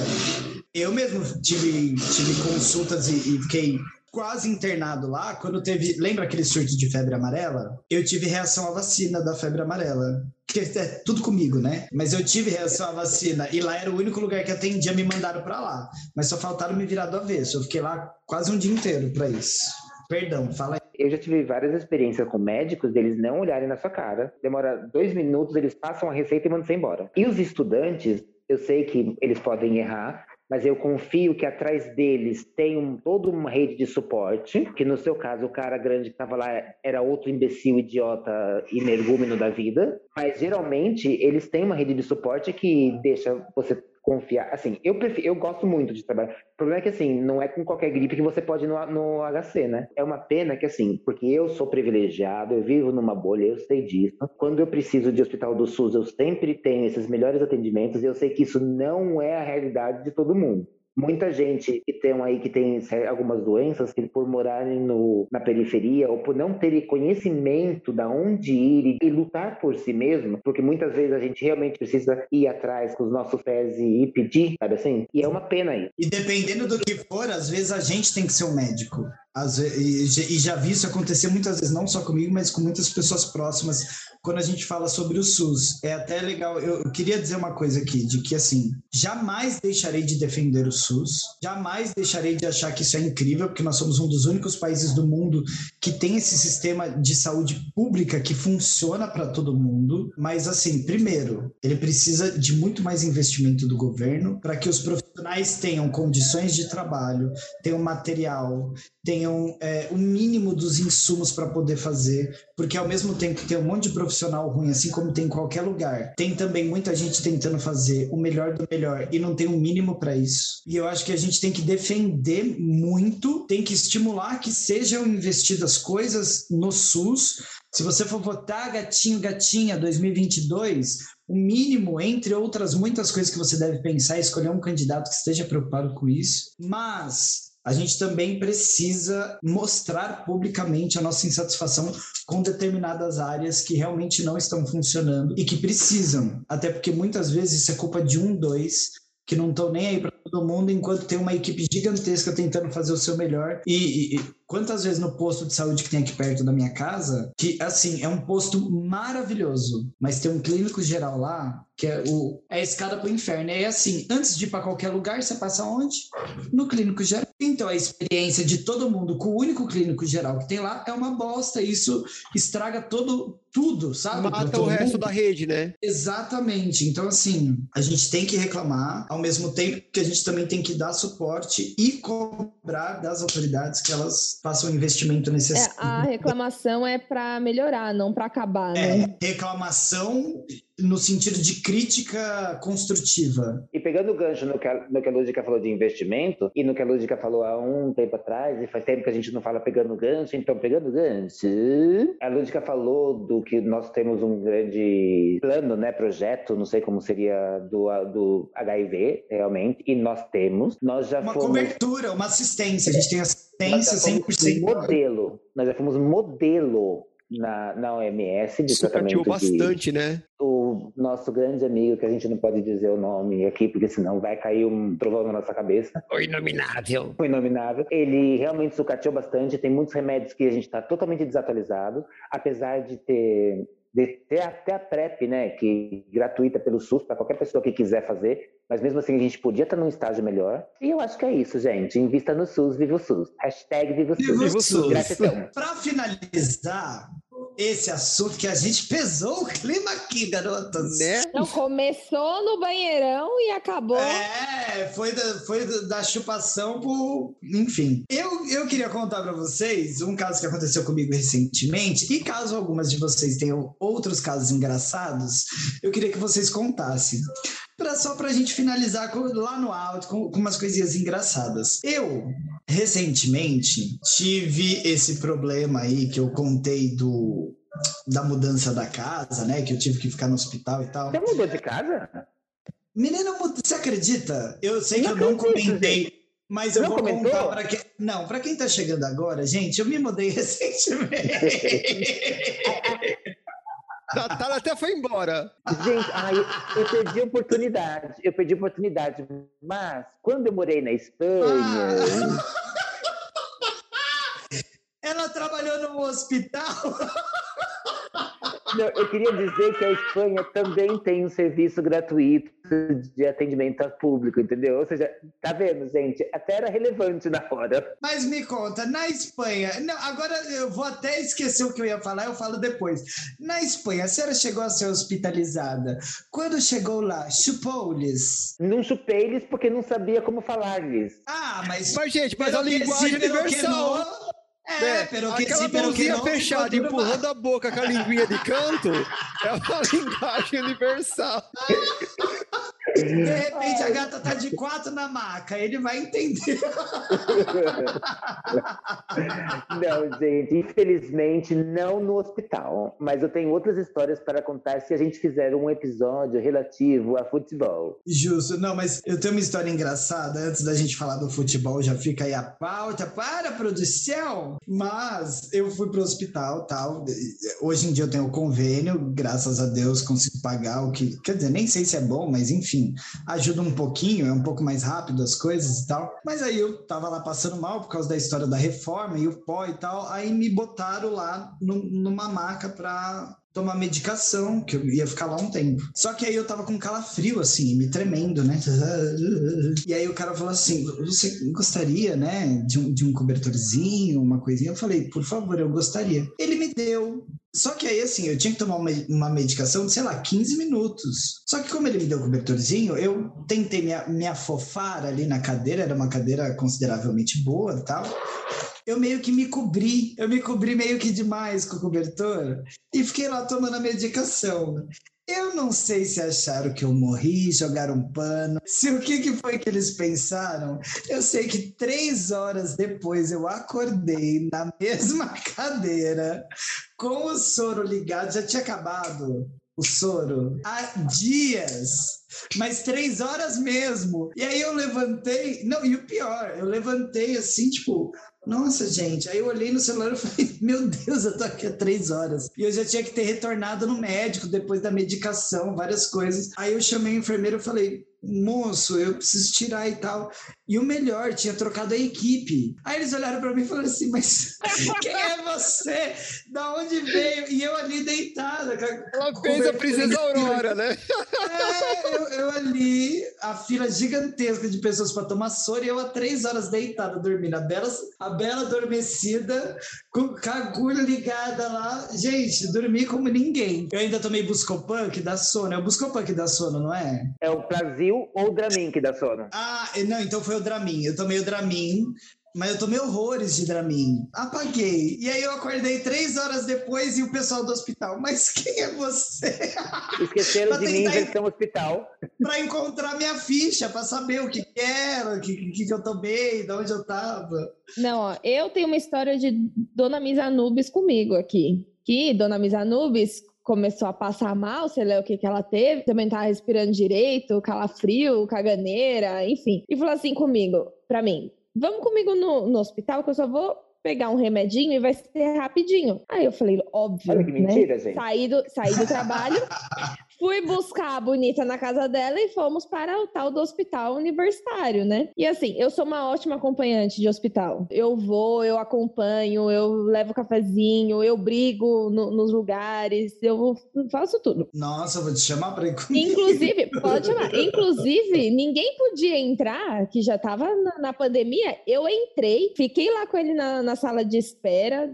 Eu mesmo tive, tive consultas e, e fiquei quase internado lá, quando teve. Lembra aquele surto de febre amarela? Eu tive reação à vacina da febre amarela. Que é tudo comigo, né? Mas eu tive reação à vacina. E lá era o único lugar que atendia, me mandaram para lá. Mas só faltaram me virar do avesso. Eu fiquei lá quase um dia inteiro para isso. Perdão, fala aí. Eu já tive várias experiências com médicos deles não olharem na sua cara. Demora dois minutos, eles passam a receita e mandam você embora. E os estudantes, eu sei que eles podem errar, mas eu confio que atrás deles tem um, toda uma rede de suporte, que no seu caso o cara grande que estava lá era outro imbecil, idiota e energúmeno da vida, mas geralmente eles têm uma rede de suporte que deixa você confiar. Assim, eu prefiro, eu gosto muito de trabalhar. O problema é que assim, não é com qualquer gripe que você pode ir no, no HC, né? É uma pena que assim, porque eu sou privilegiado, eu vivo numa bolha, eu sei disso. Quando eu preciso de hospital do SUS, eu sempre tenho esses melhores atendimentos e eu sei que isso não é a realidade de todo mundo muita gente que tem aí que tem algumas doenças que por morarem no, na periferia ou por não terem conhecimento da onde ir e, e, lutar por si mesmo, porque muitas vezes a gente realmente precisa ir atrás com os nossos pés e, pedir, sabe assim? E é uma pena aí. E dependendo do que for, às vezes a gente tem que ser um médico. Vezes, e já vi isso acontecer muitas vezes, não só comigo, mas com muitas pessoas próximas quando a gente fala sobre o SUS. É até legal, eu, eu queria dizer uma coisa aqui, de que assim, jamais deixarei de defender o SUS, jamais deixarei de achar que isso é incrível, porque nós somos um dos únicos países do mundo que tem esse sistema de saúde pública que funciona para todo mundo. Mas assim, primeiro, ele precisa de muito mais investimento do governo para que os profissionais tenham condições de trabalho, tenham material, tenham é, o mínimo dos insumos para poder fazer, porque ao mesmo tempo tem um monte de profissional ruim, assim como tem em qualquer lugar. Tem também muita gente tentando fazer o melhor do melhor e não tem um mínimo para isso. E eu acho que a gente tem que defender muito, tem que estimular que sejam investidas coisas no SUS. Se você for votar gatinho, gatinha 2022, o mínimo, entre outras muitas coisas que você deve pensar, é escolher um candidato que esteja preocupado com isso. Mas a gente também precisa mostrar publicamente a nossa insatisfação com determinadas áreas que realmente não estão funcionando e que precisam. Até porque muitas vezes isso é culpa de um, dois, que não estão nem aí para todo mundo, enquanto tem uma equipe gigantesca tentando fazer o seu melhor. E, e, quantas vezes no posto de saúde que tem aqui perto da minha casa, que assim, é um posto maravilhoso, mas tem um clínico geral lá, que é, o, é a escada pro inferno. É assim, antes de ir para qualquer lugar, você passa onde? No clínico geral. Então a experiência de todo mundo com o único clínico geral que tem lá é uma bosta. Isso estraga todo tudo, sabe? Mata o resto mundo. da rede, né? Exatamente. Então, assim, a gente tem que reclamar, ao mesmo tempo que a gente também tem que dar suporte e cobrar das autoridades que elas façam o investimento É, necessário. a reclamação é pra melhorar, não pra acabar, né? É, reclamação no sentido de crítica construtiva. E pegando o gancho no que, a, no que a Lúdica falou de investimento, e no que a Lúdica falou há um tempo atrás, e faz tempo que a gente não fala pegando gancho, então pegando gancho, a Lúdica falou do que nós temos um grande plano, né, projeto, não sei como seria do, do HIV, realmente, e nós temos, nós já Uma fomos... cobertura, uma assistência. A gente tem assistência já fomos 100%. modelo, nós já fomos modelo na, na OMS de Isso tratamento de bastante, né? o nosso grande amigo, que a gente não pode dizer o nome aqui, porque senão vai cair um trovão na nossa cabeça, O inominável. o inominável, ele realmente sucateou bastante, tem muitos remédios que a gente está totalmente desatualizado, apesar de ter, de ter até a PrEP, né, que gratuita pelo SUS, para qualquer pessoa que quiser fazer, mas mesmo assim a gente podia estar num estágio melhor. E eu acho que é isso, gente. Invista no SUS, viva o SUS. Hashtag viva o SUS. Viva o SUS. Gratidão. Para finalizar esse assunto que a gente pesou o clima aqui, garotas. Né? Então começou no banheirão e acabou. É, foi da, foi da- chupação pro. Enfim. Eu, eu queria contar pra vocês um caso que aconteceu comigo recentemente, e caso algumas de vocês tenham outros casos engraçados, eu queria que vocês contassem. Pra, só pra gente finalizar com- lá no alto com, com umas coisinhas engraçadas. Eu, recentemente, tive esse problema aí que eu contei do. Da mudança da casa, né? Que eu tive que ficar no hospital e tal. Você mudou de casa? Menina, você acredita? Eu sei Não que eu não comentei, mas eu Não vou comentou? contar para quem. Não, para quem tá chegando agora, gente, eu me mudei recentemente. Natália até foi embora. Gente, ai, eu perdi a oportunidade. Eu perdi a oportunidade. Mas quando eu morei na Espanha. Ela trabalhou no hospital. Não, eu queria dizer que a Espanha também tem um serviço gratuito de atendimento ao público, entendeu? Ou seja, tá vendo, gente? Até era relevante na hora. Mas me conta, na Espanha. Não, agora eu vou até esquecer o que eu ia falar, eu falo depois. Na Espanha, a senhora chegou a ser hospitalizada. Quando chegou lá, chupou-lhes. Não chupei eles porque não sabia como falar-lhes. Ah, mas. Mas, gente, mas a linguagem que universal. É, né? pero que Aquela mãozinha fechada, empurrando a boca com a linguinha de canto, é uma linguagem universal. De repente a gata tá de quatro na maca, ele vai entender. Não, gente, infelizmente não no hospital. Mas eu tenho outras histórias para contar se a gente fizer um episódio relativo a futebol. Justo, não, mas eu tenho uma história engraçada. Antes da gente falar do futebol, já fica aí a pauta para a produção. Mas eu fui pro hospital tal. Hoje em dia eu tenho convênio, graças a Deus consigo pagar o que. Quer dizer, nem sei se é bom, mas enfim, ajuda um pouquinho, é um pouco mais rápido as coisas e tal. Mas aí eu tava lá passando mal por causa da história da reforma e o pó e tal. Aí me botaram lá num- numa maca pra tomar medicação, que eu ia ficar lá um tempo. Só que aí eu tava com calafrio, assim, me tremendo, né? E aí o cara falou assim: você gostaria, né, de um, de um cobertorzinho, uma coisinha? Eu falei, por favor, eu gostaria. Ele me deu. Só que aí, assim, eu tinha que tomar uma, medicação de, sei lá, 15 minutos. Só que como ele me deu o cobertorzinho, eu tentei me, me afofar ali na cadeira, era uma cadeira consideravelmente boa e tal. Eu meio que me cobri, eu me cobri meio que demais com o cobertor e fiquei lá tomando a medicação. Eu não sei se acharam que eu morri, jogaram um pano, se o que, que foi que eles pensaram. Eu sei que três horas depois eu acordei na mesma cadeira, com o soro ligado, já tinha acabado o soro há dias, mas três horas mesmo. E aí eu levantei, não, e o pior, eu levantei assim, tipo, nossa, gente. Aí eu olhei no celular e falei, meu Deus, eu tô aqui há três horas. E eu já tinha que ter retornado no médico depois da medicação, várias coisas. Aí eu chamei o enfermeiro e falei, moço, eu preciso tirar e tal. E o melhor, tinha trocado a equipe. Aí eles olharam pra mim e falaram assim, mas quem é você? Da onde veio? E eu ali deitada. Ela fez a Princesa Aurora, né? é, eu, eu ali, a fila gigantesca de pessoas para tomar soro e eu há três horas deitada, dormindo. A bela, a bela adormecida, com, com a agulha ligada lá. Gente, dormi como ninguém. Eu ainda tomei Buscopan, que dá sono. É o Buscopan que dá sono, não é? É o Brasil ou o Dramin que dá sono? Ah, não, então foi o Dramin. Eu tomei o Dramin. Mas eu tomei horrores de Dramin. Apaguei. E aí eu acordei três horas depois e o pessoal do hospital. Mas quem é você? Esqueceram de mim em versão hospital. Pra encontrar minha ficha, pra saber o que, era, o que, que, que eu tomei, de onde eu tava. Não, ó, eu tenho uma história de Dona Misanubis comigo aqui. Que Dona Misanubis começou a passar mal, sei lá o que que ela teve, também tava respirando direito, calafrio, caganeira, enfim. E falou assim comigo, pra mim, vamos comigo no, no hospital que eu só vou pegar um remedinho e vai ser rapidinho. Aí eu falei, óbvio, Olha que né? mentira, gente. Saí do, saí do trabalho, fui buscar a bonita na casa dela e fomos para o tal do hospital universitário, né? E assim, eu sou uma ótima acompanhante de hospital. Eu vou, eu acompanho, eu levo cafezinho, eu brigo no- nos lugares, eu faço tudo. Nossa, vou te chamar pra ir comigo. Inclusive, pode chamar. Inclusive, ninguém podia entrar, que já estava na, na pandemia. Eu entrei, fiquei lá com ele na, na sala de espera,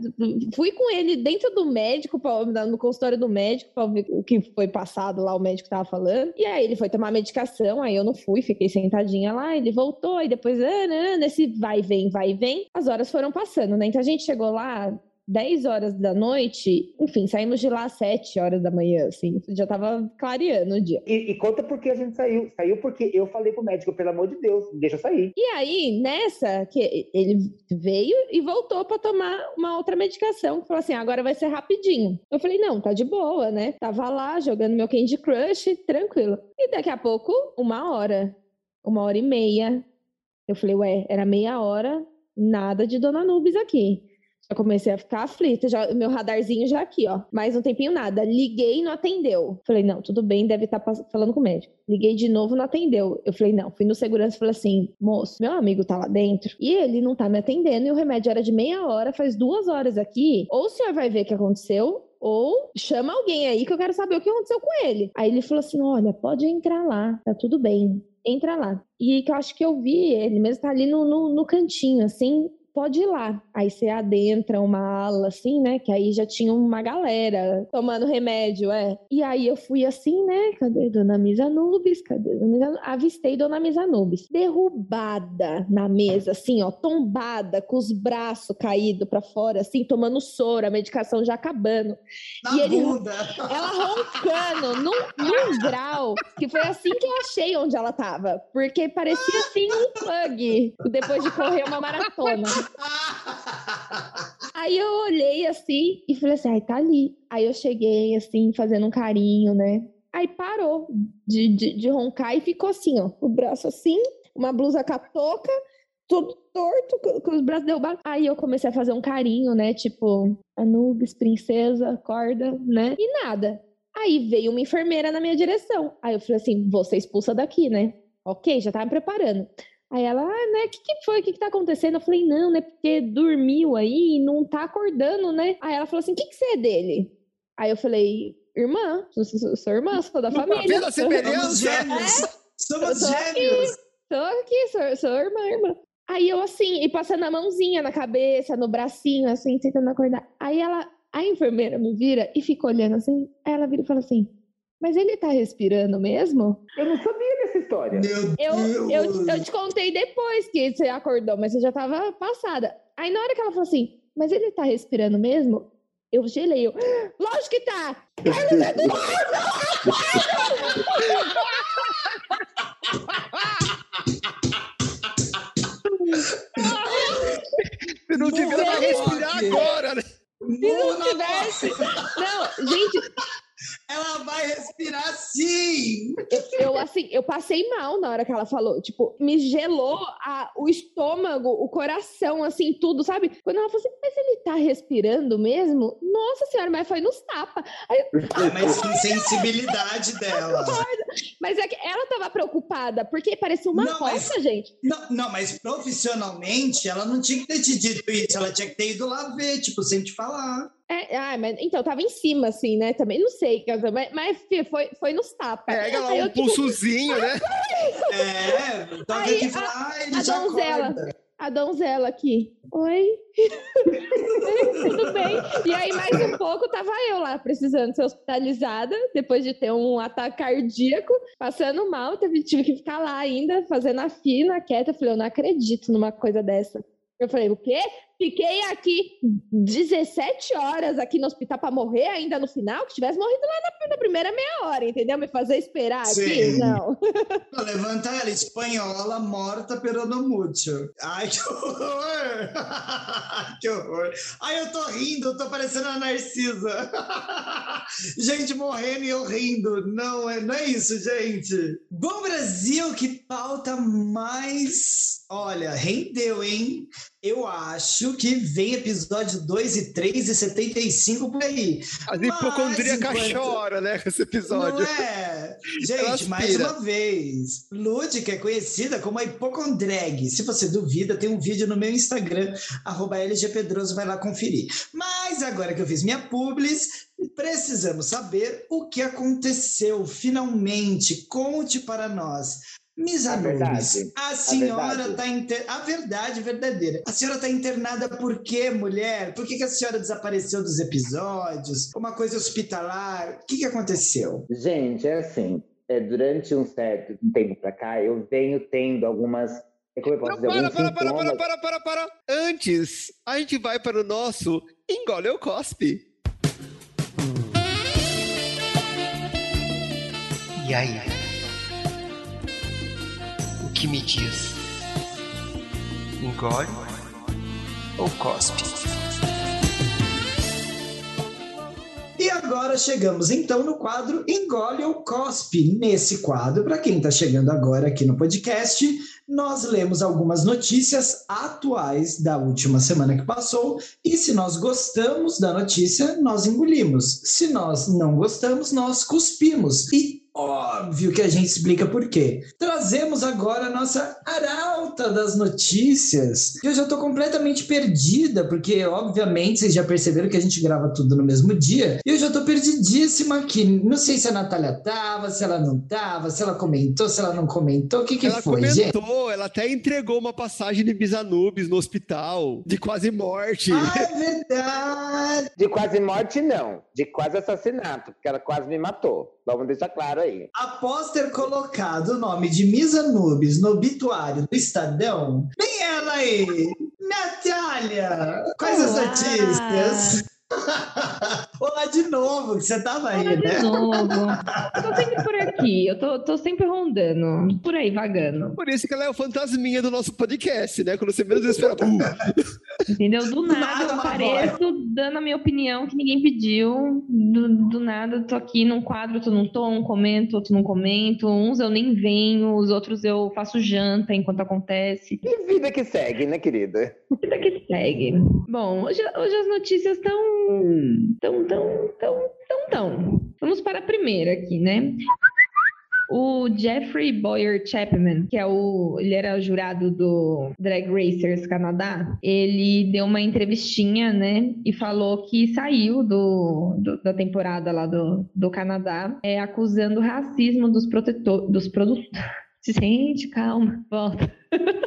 fui com ele dentro do médico, pra- no consultório do médico, para ver o que foi passado lá, o médico estava falando. E aí ele foi tomar medicação, aí eu não fui, fiquei sentadinha lá, ele voltou, e depois, ah, né, nesse vai e vem, vai e vem, as horas foram passando, né? Então a gente chegou lá 10 horas da noite, enfim, saímos de lá às 7 horas da manhã, assim, já tava clareando o dia. E, e conta por que a gente saiu. Saiu porque eu falei pro médico, pelo amor de Deus, deixa eu sair. E aí, nessa, que ele veio e voltou para tomar uma outra medicação, que falou assim: agora vai ser rapidinho. Eu falei: não, tá de boa, né? Tava lá jogando meu Candy Crush, tranquilo. E daqui a pouco, uma hora, uma hora e meia. Eu falei: ué, era meia hora, nada de Dona Nubes aqui. Já comecei a ficar aflita, já, meu radarzinho já aqui, ó. Mais um tempinho nada. Liguei e não atendeu. Falei, não, tudo bem, deve estar falando com o médico. Liguei de novo, não atendeu. Eu falei, não. Fui no segurança e falei assim, moço, meu amigo tá lá dentro e ele não tá me atendendo e o remédio era de meia hora, faz duas horas aqui. Ou o senhor vai ver o que aconteceu, ou chama alguém aí que eu quero saber o que aconteceu com ele. Aí ele falou assim: olha, pode entrar lá, tá tudo bem. Entra lá. E que eu acho que eu vi ele mesmo tá ali no, no, no cantinho, assim, pode ir lá. Aí você adentra uma ala, assim, né? Que aí já tinha uma galera tomando remédio, é. E aí eu fui assim, né? Cadê Dona Misa Nubes? Cadê Dona Misa Avistei Dona Misa Nubes. Derrubada na mesa, assim, ó, tombada, com os braços caídos pra fora, assim, tomando soro, a medicação já acabando. Na E ele-. Ela roncando num, num grau que foi assim que eu achei onde ela tava. Porque parecia assim um pug depois de correr uma maratona. Aí eu olhei assim e falei assim, ai, tá ali. Aí eu cheguei assim, fazendo um carinho, né? Aí parou de, de, de roncar e ficou assim, ó, o braço assim, uma blusa com a touca, todo torto, com, com os braços derrubados. Aí eu comecei a fazer um carinho, né? Tipo, Anubis, princesa, acorda, né? E nada. Aí veio uma enfermeira na minha direção. Aí eu falei assim, vou ser expulsa daqui, né? Ok, já tava me preparando. Aí ela, ah, né, o que, que foi? O que, que tá acontecendo? Eu falei, não, né, porque dormiu aí e não tá acordando, né? Aí ela falou assim, o que, que você é dele? Aí eu falei, irmã, sou, sou, irmã, sou da família. vendo a Somos semelhança? gêmeos. Somos tô aqui. gêmeos. Tô aqui, sou, sou irmã, irmã. Aí eu assim, e passando a mãozinha na cabeça, no bracinho, assim, tentando acordar. Aí ela, a enfermeira me vira e fica olhando assim. Aí ela vira e fala assim: Mas ele tá respirando mesmo? Eu não sabia dessa história. Meu Eu, Deus. eu, eu te contei depois que você acordou, mas você já tava passada. Aí na hora que ela falou assim: Mas ele tá respirando mesmo? Eu gelei. Eu, Lógico que tá! Se não tiver, vai respirar agora, né? Se não tivesse. Não, gente, Ela vai respirar sim. eu assim, eu passei mal na hora que ela falou. Tipo, me gelou a- o estômago, o coração, assim, tudo, sabe? Quando ela falou assim, mas ele tá respirando mesmo? Nossa senhora, mas foi nos tapas. Ah, mas que insensibilidade dela. Mas é que ela tava preocupada, porque parecia uma Não, mas- roça, gente. Não, não, mas profissionalmente ela não tinha que ter te dito isso. Ela tinha que ter ido lá ver, tipo, sem te falar. É, ah, mas então tava em cima, assim, né? Também não sei, mas, mas foi, foi nos tapas. Pega lá Aí um tipo, pulsozinho, né? É, toca Aí, aqui a já donzela. acorda. a donzela aqui. Oi? Tudo bem? E aí, mais um pouco, tava eu lá, precisando ser hospitalizada, depois de ter um ataque cardíaco, passando mal, teve, tive que ficar lá ainda, fazendo a fina, quieta. Eu falei, eu não acredito numa coisa dessa. Eu falei, o quê? Fiquei aqui 17 horas aqui no hospital para morrer ainda no final, que tivesse morrido lá na, na, primeira meia hora, entendeu? Me fazer esperar Sim. aqui? Não. Levanta ela, espanhola, morta no mucho. Ai, que horror! que horror! Ai, eu tô rindo, eu tô parecendo a Narcisa. gente morrendo e eu rindo. Não, é, não é isso, gente. Bom Brasil, que pauta mais... Olha, rendeu, hein? Eu acho que vem episódio 2 e 3 e 75 por aí. A hipocondríaca enquanto... chora, né, com esse episódio. Não é? Gente, mais uma vez, Lúdica é conhecida como a hipocondreg. Se você duvida, tem um vídeo no meu Instagram, arroba LGPedroso, vai lá conferir. Mas agora que eu fiz minha publis, precisamos saber o que aconteceu finalmente. Conte para nós. Misa a, a senhora está inter... A verdade verdadeira. A senhora está internada por quê, mulher? Por que, que a senhora desapareceu dos episódios? Uma coisa hospitalar? O que, que aconteceu? Gente, é assim. É, durante um certo tempo para cá, eu venho tendo algumas é como eu posso Não, dizer, para, para, para, para, para, para, para. Antes, a gente vai para o nosso Engole ou Cospe. E aí? Que me diz: engole ou cospe? E agora chegamos então no quadro Engole ou Cospe. Nesse quadro, para quem está chegando agora aqui no podcast, nós lemos algumas notícias atuais da última semana que passou e se nós gostamos da notícia, nós engolimos. Se nós não gostamos, nós cuspimos. E Óbvio que a gente explica por quê. Trazemos agora a nossa arauta das notícias. Eu já estou completamente perdida, porque, obviamente, vocês já perceberam que a gente grava tudo no mesmo dia. E eu já estou perdidíssima aqui. Não sei se a Natália tava, se ela não tava, se ela comentou, se ela não comentou. O que, que ela foi, comentou, gente? Ela até entregou uma passagem de Bisanubis no hospital, de quase morte. Ah, é verdade! De quase morte, não. De quase assassinato, porque ela quase me matou. Vamos deixar claro aí. Após ter colocado o nome de Misa Nubes no obituário do Estadão, vem ela aí, Natália! Quais as notícias? Olá de novo, que você tava aí, Olá né? De novo. Eu tô sempre por aqui, eu tô, tô sempre rondando, por aí, vagando. Por isso que ela é o fantasminha do nosso podcast, né? Quando você menos espera. Entendeu? Do nada, nada eu apareço dando a minha opinião que ninguém pediu. Do, do nada, tô aqui num quadro, tô num tom, comento, outro não comento. Uns eu nem venho, os outros eu faço janta enquanto acontece. Que vida que segue, né, querida? Vida que segue. Bom, hoje, hoje as notícias estão Tão, tão, tão, tão, tão. Vamos para a primeira aqui, né? O Jeffrey Boyer Chapman, que é o, ele era o jurado do Drag Racers Canadá, ele deu uma entrevistinha, né, e falou que saiu do, do da temporada lá do, do Canadá, é, acusando racismo dos dos produtores. Se sente, calma, volta.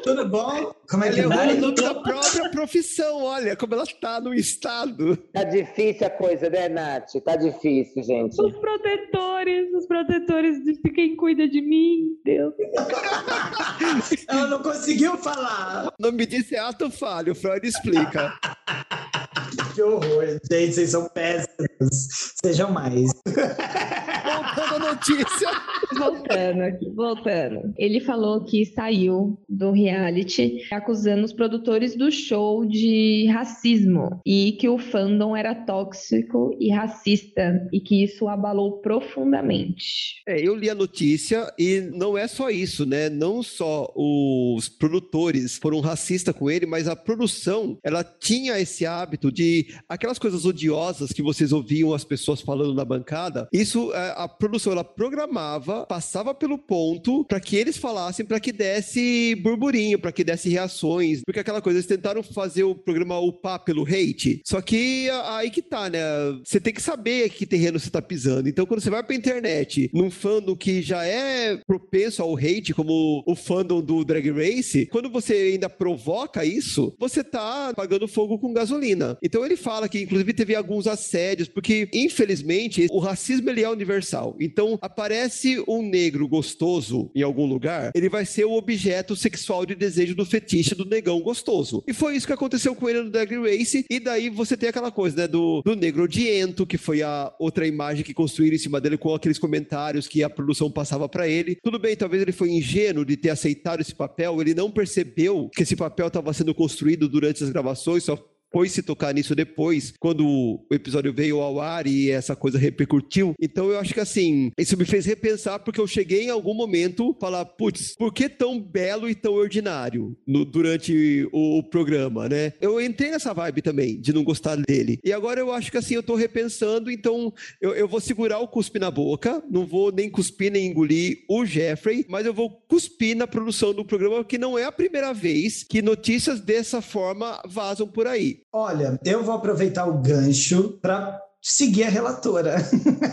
Tudo bom? Como é que ela vai? o nome da própria profissão, olha como ela está no estado. Tá difícil a coisa, né, Nath? Tá difícil, gente. Os protetores, os protetores de quem cuida de mim, Deus. ela não conseguiu falar. O nome disso é ato falho, Freud explica. que horror, gente, vocês são péssimos. Sejam mais. Voltando a notícia. Voltando aqui, voltando. Ele falou que saiu do reality acusando os produtores do show de racismo e que o fandom era tóxico e racista e que isso abalou profundamente. É, eu li a notícia e não é só isso, né? Não só os produtores foram racistas com ele, mas a produção, ela tinha esse hábito de aquelas coisas odiosas que vocês ouviam as pessoas falando na bancada, isso é, a produção ela programava, passava pelo ponto para que eles falassem, para que desse burburinho, para que desse reações, porque aquela coisa eles tentaram fazer o programa upar pelo hate. Só que aí que tá, né? Você tem que saber que terreno você tá pisando. Então quando você vai pra internet, num fandom que já é propenso ao hate, como o fandom do Drag Race, quando você ainda provoca isso, você tá pagando fogo com gasolina. Então ele fala que, inclusive, teve alguns assédios, porque, infelizmente, o racismo ele é universal. Sexual. Então, aparece um negro gostoso em algum lugar, ele vai ser o objeto sexual de desejo do fetiche do negão gostoso. E foi isso que aconteceu com ele no Drag Race. E daí você tem aquela coisa, né, do, do negro odiento, que foi a outra imagem que construíram em cima dele com aqueles comentários que a produção passava para ele. Tudo bem, talvez ele foi ingênuo de ter aceitado esse papel, ele não percebeu que esse papel estava sendo construído durante as gravações, só foi se tocar nisso depois, quando o episódio veio ao ar e essa coisa repercutiu. Então eu acho que assim, isso me fez repensar porque eu cheguei em algum momento falar, putz, por que tão belo e tão ordinário no, durante o, o, programa, né? Eu entrei nessa vibe também de não gostar dele. E agora eu acho que assim, eu tô repensando, então eu, eu vou segurar o cuspe na boca, não vou nem cuspir nem engolir o Jeffrey, mas eu vou cuspir na produção do programa, que não é a primeira vez que notícias dessa forma vazam por aí. Olha, eu vou aproveitar o gancho para seguir a relatora.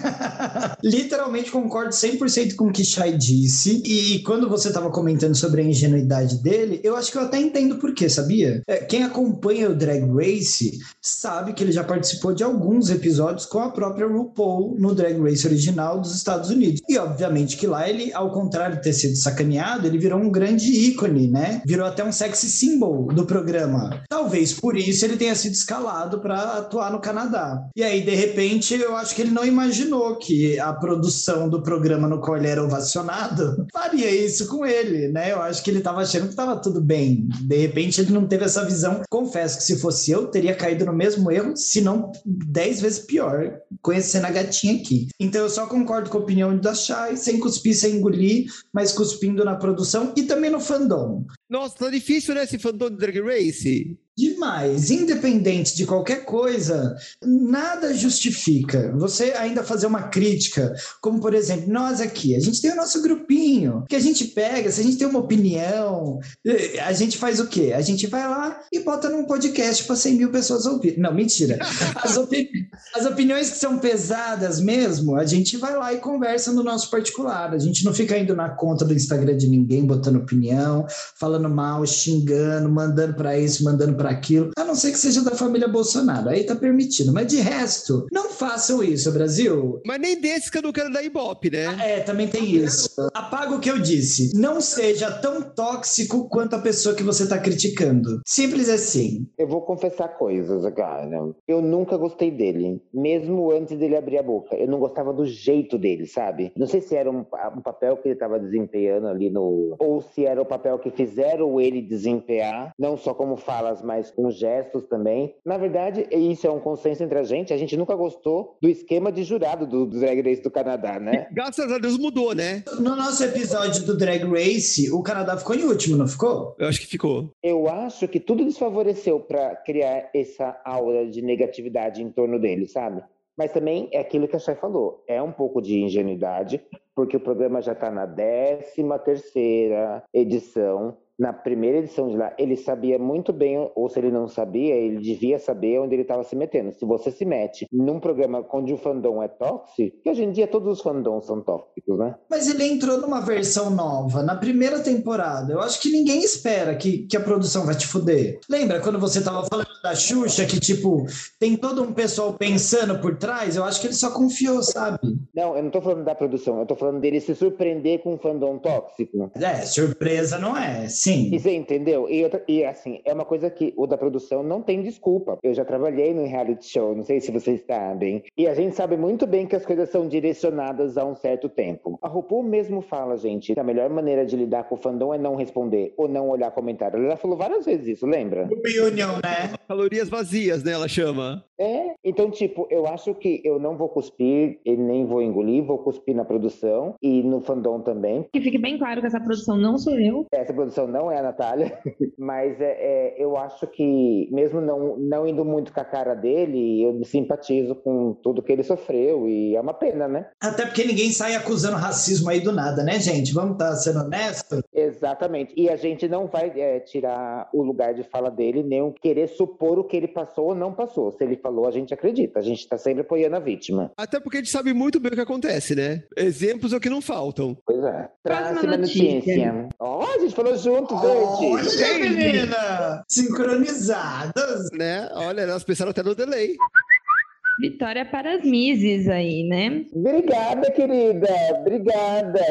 Literalmente concordo 100% com o que Shai disse. E quando você estava comentando sobre a ingenuidade dele, eu acho que eu até entendo por quê, sabia? É, quem acompanha o Drag Race sabe que ele já participou de alguns episódios com a própria RuPaul no Drag Race original dos Estados Unidos. E obviamente que lá ele, ao contrário de ter sido sacaneado, ele virou um grande ícone, né? Virou até um sexy symbol do programa. Talvez por isso ele tenha sido escalado para atuar no Canadá. E aí, de repente, eu acho que ele não imaginou que a produção do programa no qual ele era ovacionado faria isso com ele, né? Eu acho que ele estava achando que estava tudo bem. De repente, ele não teve essa visão. Confesso que se fosse eu, teria caído no mesmo erro, se não dez vezes pior, conhecendo a gatinha aqui. Então, eu só concordo com a opinião da Chay, sem cuspir, sem engolir, mas cuspindo na produção e também no fandom. Nossa, tá difícil, né, esse fandom de Drag Race? Demais. Independente de qualquer coisa, nada justifica você ainda fazer uma crítica, como por exemplo, nós aqui, a gente tem o nosso grupinho, que a gente pega, se a gente tem uma opinião, a gente faz o quê? A gente vai lá e bota num podcast para 100 mil pessoas ouvir. Não, mentira. As, opini as opiniões que são pesadas mesmo, a gente vai lá e conversa no nosso particular. A gente não fica indo na conta do Instagram de ninguém, botando opinião, falando mal, xingando, mandando para isso, mandando para para aquilo, a não ser que seja da família Bolsonaro. Aí tá permitido. Mas de resto, não façam isso, Brasil. Mas nem desse que eu não quero dar ibope, né? Ah, é, também tem isso. Apaga o que eu disse. Não seja tão tóxico quanto a pessoa que você tá criticando. Simples assim. Eu vou confessar coisas agora. Eu nunca gostei dele, mesmo antes dele abrir a boca. Eu não gostava do jeito dele, sabe? Não sei se era um, um papel que ele tava desempenhando ali no. Ou se era o papel que fizeram ele desempenhar, não só como falas, mas mas com gestos também. Na verdade, isso é um consenso entre a gente. A gente nunca gostou do esquema de jurado do, do Drag Race do Canadá, né? Graças a Deus mudou, né? No nosso episódio do Drag Race, o Canadá ficou em último, não ficou? Eu acho que ficou. Eu acho que tudo desfavoreceu para criar essa aura de negatividade em torno dele, sabe? Mas também é aquilo que a Chay falou, é um pouco de ingenuidade, porque o programa já está na 13 terceira edição, na primeira edição de lá, ele sabia muito bem, ou se ele não sabia, ele devia saber onde ele estava se metendo. Se você se mete num programa onde o fandom é tóxico, que hoje em dia todos os fandoms são tóxicos, né? Mas ele entrou numa versão nova, na primeira temporada. Eu acho que ninguém espera que, que a produção vai te fuder. Lembra quando você estava falando da Xuxa, que, tipo, tem todo um pessoal pensando por trás? Eu acho que ele só confiou, sabe? Não, eu não tô falando da produção, eu tô falando dele se surpreender com um fandom tóxico. É, surpresa não é. Sim. E você entendeu? E, outra, e assim, é uma coisa que o da produção não tem desculpa. Eu já trabalhei no reality show, não sei se vocês sabem. E a gente sabe muito bem que as coisas são direcionadas a um certo tempo. A RuPaul mesmo fala, gente, que a melhor maneira de lidar com o fandom é não responder ou não olhar comentário. Ela já falou várias vezes isso, lembra? Reunião, né? Calorias vazias, né? Ela chama. É, então, tipo, eu acho que eu não vou cuspir e nem vou engolir, vou cuspir na produção e no fandom também. Que fique bem claro que essa produção não sou eu. Essa produção não é a Natália, mas é, é, eu acho que, mesmo não, não indo muito com a cara dele, eu me simpatizo com tudo que ele sofreu e é uma pena, né? Até porque ninguém sai acusando racismo aí do nada, né, gente? Vamos estar tá sendo honestos? Exatamente. E a gente não vai é, tirar o lugar de fala dele, nem querer supor o que ele passou ou não passou. Se ele falou, a gente acredita. A gente está sempre apoiando a vítima. Até porque a gente sabe muito bem o que acontece, né? Exemplos é o que não faltam. Pois é. Próxima notícia. Ó, oh, a gente falou junto, gente. Olha, menina! Sincronizadas. Né? Olha, elas pensaram até no delay. Vitória para as Mises aí, né? Obrigada, querida. Obrigada.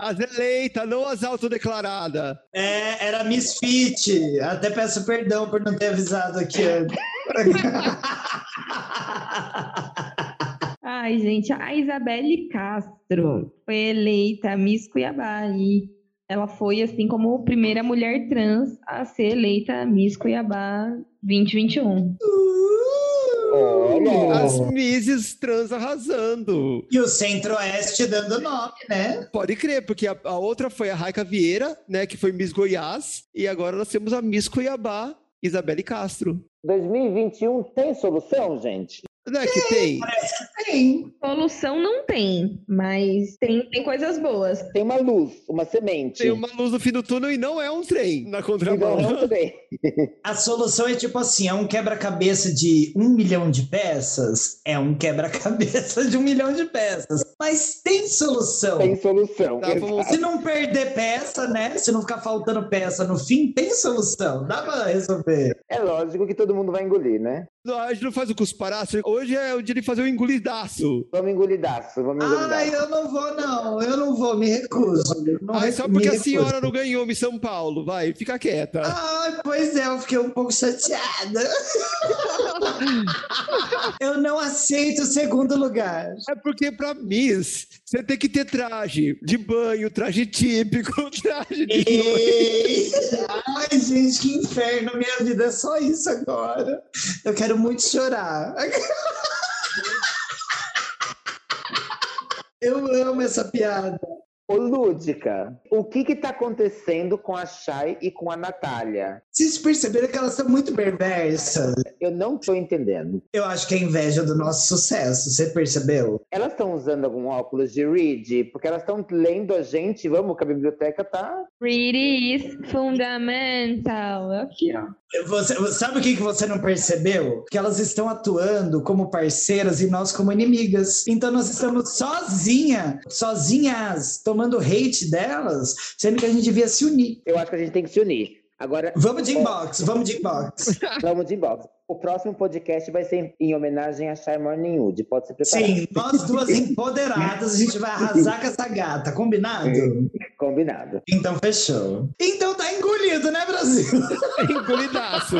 As eleitas, não as autodeclaradas. É, era Misfit. Até peço perdão por não ter avisado aqui antes. Ai, gente, a Isabelle Castro foi eleita Miss Cuiabá e ela foi, assim como a primeira mulher trans a ser eleita Miss Cuiabá 2021. Olha. As Misses trans arrasando. E o Centro-Oeste dando nome, né? Pode crer, porque a, a outra foi a Raica Vieira, né, que foi Miss Goiás, e agora nós temos a Miss Cuiabá, Isabelle Castro. 2021 tem solução, gente? Não é que tem? Parece que tem. Solução não tem, mas tem, tem coisas boas. Tem uma luz, uma semente. Tem uma luz no fim do túnel e não é um trem na Não, contramão. não tem. A solução é tipo assim: é um quebra-cabeça de um milhão de peças, é um quebra-cabeça de um milhão de peças. Mas tem solução. Tem solução. Tá, Se não perder peça, né? Se não ficar faltando peça no fim, tem solução. Dá pra resolver. É lógico que todo mundo vai engolir, né? Não, a gente não faz o cusparaço. Hoje é o dia de fazer o engolidaço. Vamos engolidaço, vamos engolidaço. Ai, eu não vou, não. Eu não vou, me recuso. Não re- só porque a senhora não ganhou Miss São Paulo. Vai, fica quieta. Ai, pois é, eu fiquei um pouco chateada. eu não aceito o segundo lugar. É porque pra Miss, você tem que ter traje de banho, traje típico, traje de noite. Ei, Ai, gente, que inferno. Minha vida é só isso agora. Eu quero muito chorar. Eu amo essa piada. Ô, Lúdica, o que que tá acontecendo com a Chay e com a Natália? Vocês perceberam que elas são muito perversas? Eu não tô entendendo. Eu acho que é inveja do nosso sucesso. Você percebeu? Elas estão usando algum óculos de read? Porque elas estão lendo a gente, vamos, que a biblioteca tá... Pretty is fundamental. Aqui, ó. Você, sabe o que, que você não percebeu? Que elas estão atuando como parceiras e nós como inimigas. Então nós estamos sozinha, sozinhas, tomando hate delas, sendo que a gente devia se unir. Eu acho que a gente tem que se unir. Agora, Vamos de inbox, vamos de inbox. vamos de inbox. O próximo podcast vai ser em homenagem a Chay Morning Wood. Pode se preparar. Sim, nós duas empoderadas, a gente vai arrasar com essa gata, combinado? Combinado. Então fechou. Então tá engolido, né, Brasil? Engolidaço.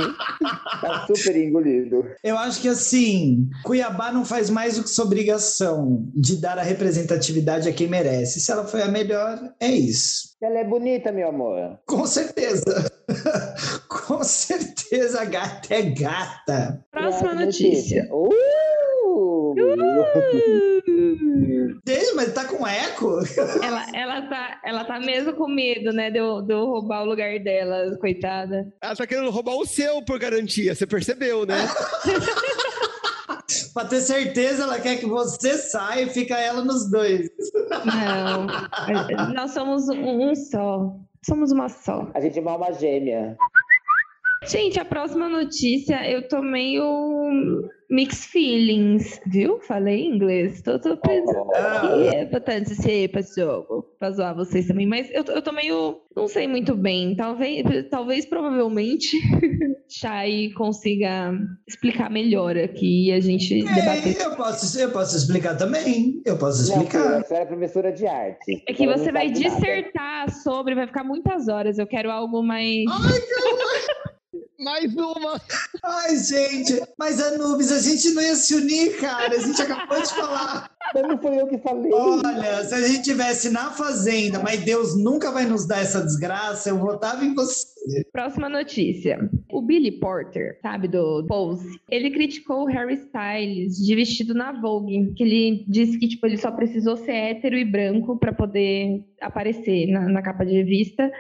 Tá super engolido. Eu acho que assim, Cuiabá não faz mais do que sua obrigação de dar a representatividade a quem merece. Se ela foi a melhor, é isso. Ela é bonita, meu amor. Com certeza. Com certeza a gata é gata. Próxima Próxima notícia. Uh! Deixa, mas tá com eco? Ela, ela, tá, ela tá mesmo com medo, né, de eu, de eu roubar o lugar dela, coitada. Ela tá querendo roubar o seu por garantia, você percebeu, né? pra ter certeza, ela quer que você saia e fica ela nos dois. Não, nós somos um, um só. Somos uma só. A gente é uma alma gêmea. Gente, a próxima notícia, eu tô meio mixed feelings, viu? Falei inglês. Tô, tô pensando que é importante ser pra jogo, pra zoar vocês também, mas eu, tô- eu tô meio, não sei muito bem. Talvez, talvez provavelmente, Chay consiga explicar melhor aqui e a gente debater. É, eu, posso, eu posso explicar também. Eu posso Não, explicar. a senhora é professora de arte. É que não você vai sabe nada. dissertar sobre, vai ficar muitas horas. Eu quero algo mais. Mais uma. Ai, gente, mas Anubis, a gente não ia se unir, cara. A gente acabou de falar. Mas não foi eu que falei. Olha, se a gente tivesse na fazenda, mas Deus nunca vai nos dar essa desgraça, eu votava em você. Próxima notícia. O Billy Porter, sabe, do Pose, ele criticou o Harry Styles de vestido na Vogue, que ele disse que tipo, ele só precisou ser hétero e branco para poder aparecer na, na capa de revista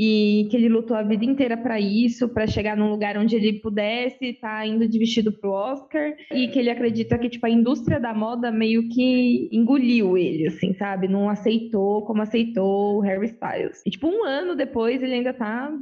e que ele lutou a vida inteira para isso, para chegar num lugar onde ele pudesse estar indo de vestido pro Oscar e que ele acredita que tipo a indústria da moda meio que engoliu ele, assim, sabe? Não aceitou como aceitou o Harry Styles. E tipo um ano depois ele ainda tá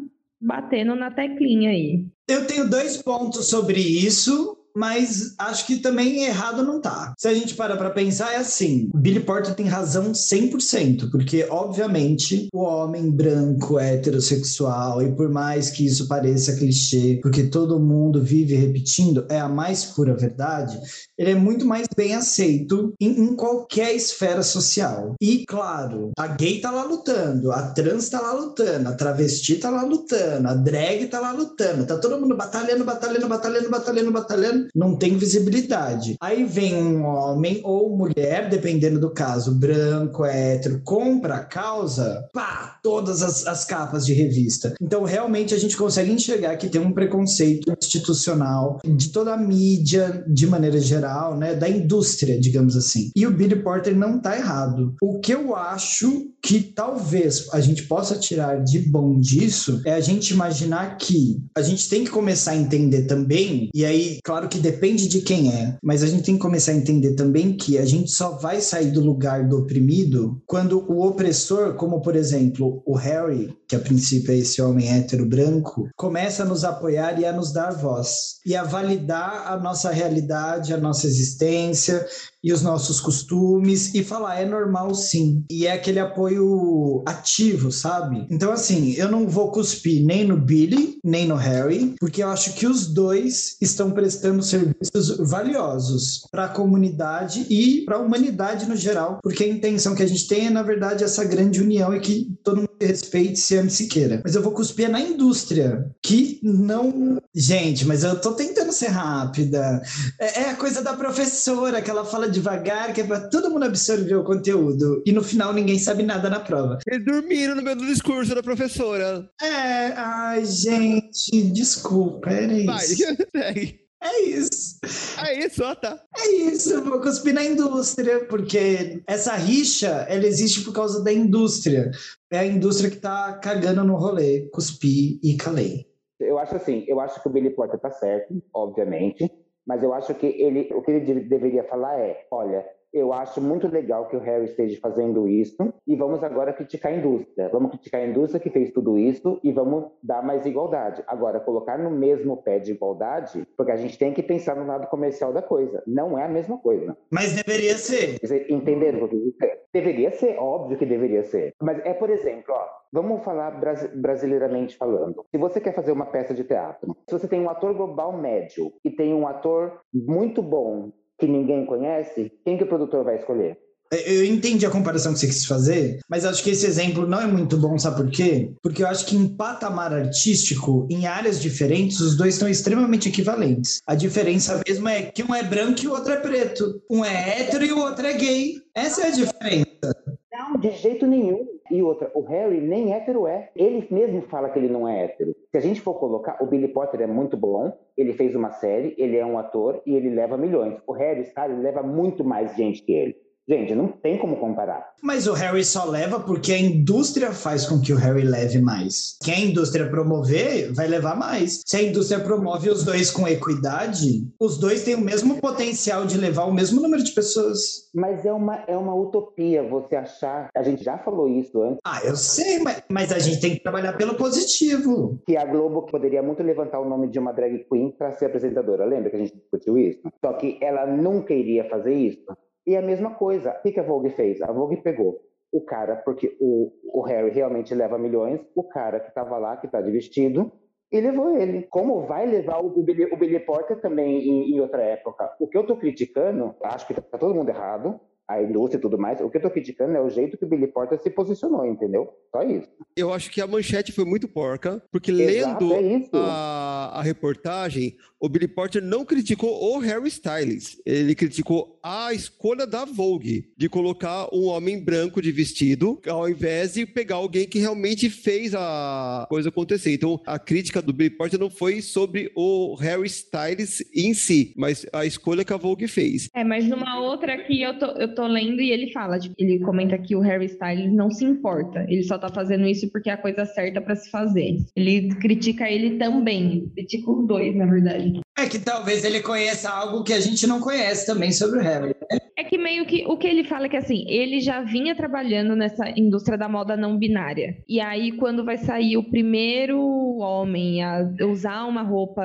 batendo na teclinha aí. Eu tenho dois pontos sobre isso. mas acho que também errado não tá. Se a gente para pra pensar, é assim: Billy Porter tem razão 100%, porque, obviamente, o homem branco, heterossexual, e por mais que isso pareça clichê, porque todo mundo vive repetindo, é a mais pura verdade, ele é muito mais bem aceito em, em qualquer esfera social. E, claro, a gay tá lá lutando, a trans tá lá lutando, a travesti tá lá lutando, a drag tá lá lutando, tá todo mundo batalhando, batalhando, batalhando, batalhando, batalhando, não tem visibilidade. Aí vem um homem ou mulher, dependendo do caso, branco, hétero, compra a causa, pá, todas as, as capas de revista. Então, realmente, a gente consegue enxergar que tem um preconceito institucional de toda a mídia, de maneira geral, né, da indústria, digamos assim. E o Billy Porter não tá errado. O que eu acho que talvez a gente possa tirar de bom disso é a gente imaginar que a gente tem que começar a entender também, e aí, claro que depende de quem é, mas a gente tem que começar a entender também que a gente só vai sair do lugar do oprimido quando o opressor, como por exemplo o Harry, que a princípio é esse homem hétero branco, começa a nos apoiar e a nos dar voz e a validar a nossa realidade, a nossa existência e os nossos costumes e falar é normal sim. E é aquele apoio ativo, sabe? Então assim, eu não vou cuspir nem no Billy, nem no Harry, porque eu acho que os dois estão prestando serviços valiosos para a comunidade e para a humanidade no geral, porque a intenção que a gente tem é na verdade essa grande união e que todo mundo respeite, se ame, se queira. Mas eu vou cuspir na indústria, que não. Gente, mas eu tô tentando ser rápida. É, é a coisa da professora, que ela fala devagar, que é pra todo mundo absorver o conteúdo. E no final ninguém sabe nada na prova. Eles dormiram no meio do discurso da professora. É, ai, gente, desculpa, era isso. Vai. É isso. É isso, ó, tá. É isso, eu vou cuspir na indústria, porque essa rixa, ela existe por causa da indústria. É a indústria que tá cagando no rolê. Cuspi e calei. Eu acho assim, eu acho que o Billy Porter tá certo, obviamente, mas eu acho que ele, o que ele de- deveria falar é, olha, eu acho muito legal que o Harry esteja fazendo isso e vamos agora criticar a indústria. Vamos criticar a indústria que fez tudo isso e vamos dar mais igualdade. Agora, colocar no mesmo pé de igualdade, porque a gente tem que pensar no lado comercial da coisa. Não é a mesma coisa. Mas deveria ser. Entenderam o que eu dizer? Deveria ser, óbvio que deveria ser. Mas é, por exemplo, ó, vamos falar brasi- brasileiramente falando. Se você quer fazer uma peça de teatro, se você tem um ator global médio e tem um ator muito bom que ninguém conhece, quem que o produtor vai escolher? Eu entendi a comparação que você quis fazer, mas acho que esse exemplo não é muito bom, sabe por quê? Porque eu acho que em patamar artístico, em áreas diferentes, os dois estão extremamente equivalentes. A diferença mesmo é que um é branco e o outro é preto. Um é hétero e o outro é gay. Essa é a diferença. Não, de jeito nenhum. E outra, o Harry nem hétero é. Ele mesmo fala que ele não é hétero. Se a gente for colocar, o Billy Potter é muito bom, ele fez uma série, ele é um ator e ele leva milhões. O Harry Styles leva muito mais gente que ele. Gente, não tem como comparar. Mas o Harry só leva porque a indústria faz com que o Harry leve mais. Quem a indústria promover, vai levar mais. Se a indústria promove os dois com equidade, os dois têm o mesmo potencial de levar o mesmo número de pessoas. Mas é uma, é uma utopia você achar. A gente já falou isso antes, Ah, eu sei, mas, mas a gente tem que trabalhar pelo positivo. que a Globo poderia muito levantar o nome de uma drag queen para ser apresentadora. Lembra que a gente discutiu isso? Só que ela nunca iria fazer isso. E a mesma coisa, o que que a Vogue fez? A Vogue pegou o cara, porque o, o Harry realmente leva milhões, o cara que estava lá, que está de vestido, e levou ele. Como vai levar o, o, Billy, o Billy Porter também em, em outra época? O que eu estou criticando, acho que tá todo mundo errado, a indústria e tudo mais, o que eu estou criticando é o jeito que o Billy Porter se posicionou, entendeu? Só isso. Eu acho que a manchete foi muito porca, porque Exato, lendo é a, a reportagem, o Billy Porter não criticou o Harry Styles. Ele criticou a escolha da Vogue de colocar um homem branco de vestido, ao invés de pegar alguém que realmente fez a coisa acontecer. Então, a crítica do Billy Porter não foi sobre o Harry Styles em si, mas a escolha que a Vogue fez. É, mas numa outra aqui eu tô, eu tô lendo e ele fala, tipo, ele comenta que o Harry Styles não se importa, ele só tá fazendo isso porque é a coisa certa pra se fazer. Ele critica ele também, critica os dois, na verdade. É que talvez ele conheça algo que a gente não conhece também sobre o Harry. É que meio que o que ele fala é que assim, ele já vinha trabalhando nessa indústria da moda não binária. E aí, quando vai sair o primeiro homem a usar uma roupa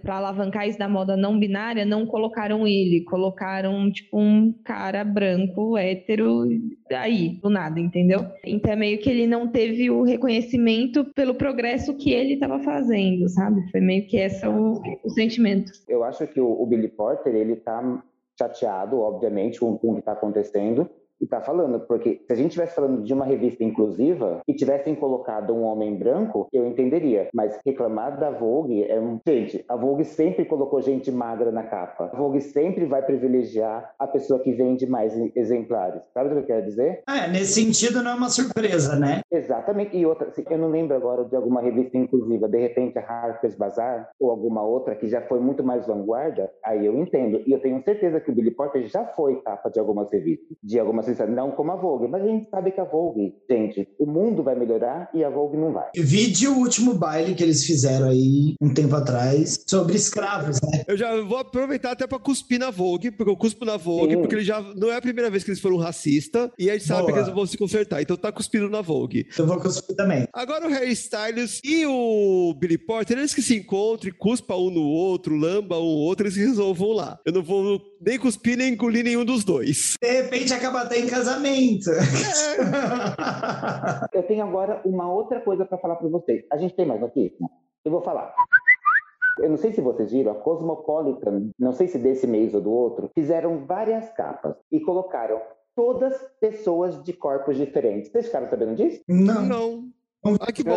para alavancar isso da moda não binária, não colocaram ele, colocaram tipo um cara branco, hétero, aí, do nada, entendeu? Então é meio que ele não teve o reconhecimento pelo progresso que ele estava fazendo, sabe? Foi meio que esse o, o sentimento. Eu acho que o, o Billy Porter, ele tá chateado, obviamente, com, com o que está acontecendo, e tá falando, porque se a gente estivesse falando de uma revista inclusiva e tivessem colocado um homem branco, eu entenderia. Mas reclamar da Vogue é um. Gente, a Vogue sempre colocou gente magra na capa. A Vogue sempre vai privilegiar a pessoa que vende mais exemplares. Sabe o que eu quero dizer? É, nesse sentido não é uma surpresa, né? Exatamente. E outra, assim, eu não lembro agora de alguma revista inclusiva, de repente a Harper's Bazaar ou alguma outra que já foi muito mais vanguarda, aí eu entendo. E eu tenho certeza que o Billy Porter já foi capa de algumas revistas, de algumas não como a Vogue, mas a gente sabe que a Vogue, gente, o mundo vai melhorar e a Vogue não vai. Vide o último baile que eles fizeram aí um tempo atrás sobre escravos, né? Eu já vou aproveitar até para cuspir na Vogue, porque eu cuspo na Vogue, Sim. porque ele já não é a primeira vez que eles foram racistas e a gente sabe Boa. que eles vão se consertar, então tá cuspindo na Vogue. Eu vou cuspir também. Agora o Harry Styles e o Billy Porter, eles que se encontrem, cuspa um no outro, lamba um outro, eles resolvam lá. Eu não vou nem cuspir nem engolir nenhum dos dois. De repente acaba até em casamento. É. Eu tenho agora uma outra coisa para falar para vocês. A gente tem mais notícia? Eu vou falar. Eu não sei se vocês viram, a Cosmopolitan, não sei se desse mês ou do outro, fizeram várias capas e colocaram todas pessoas de corpos diferentes. Vocês ficaram sabendo disso? Não. Não. Ah, que bom.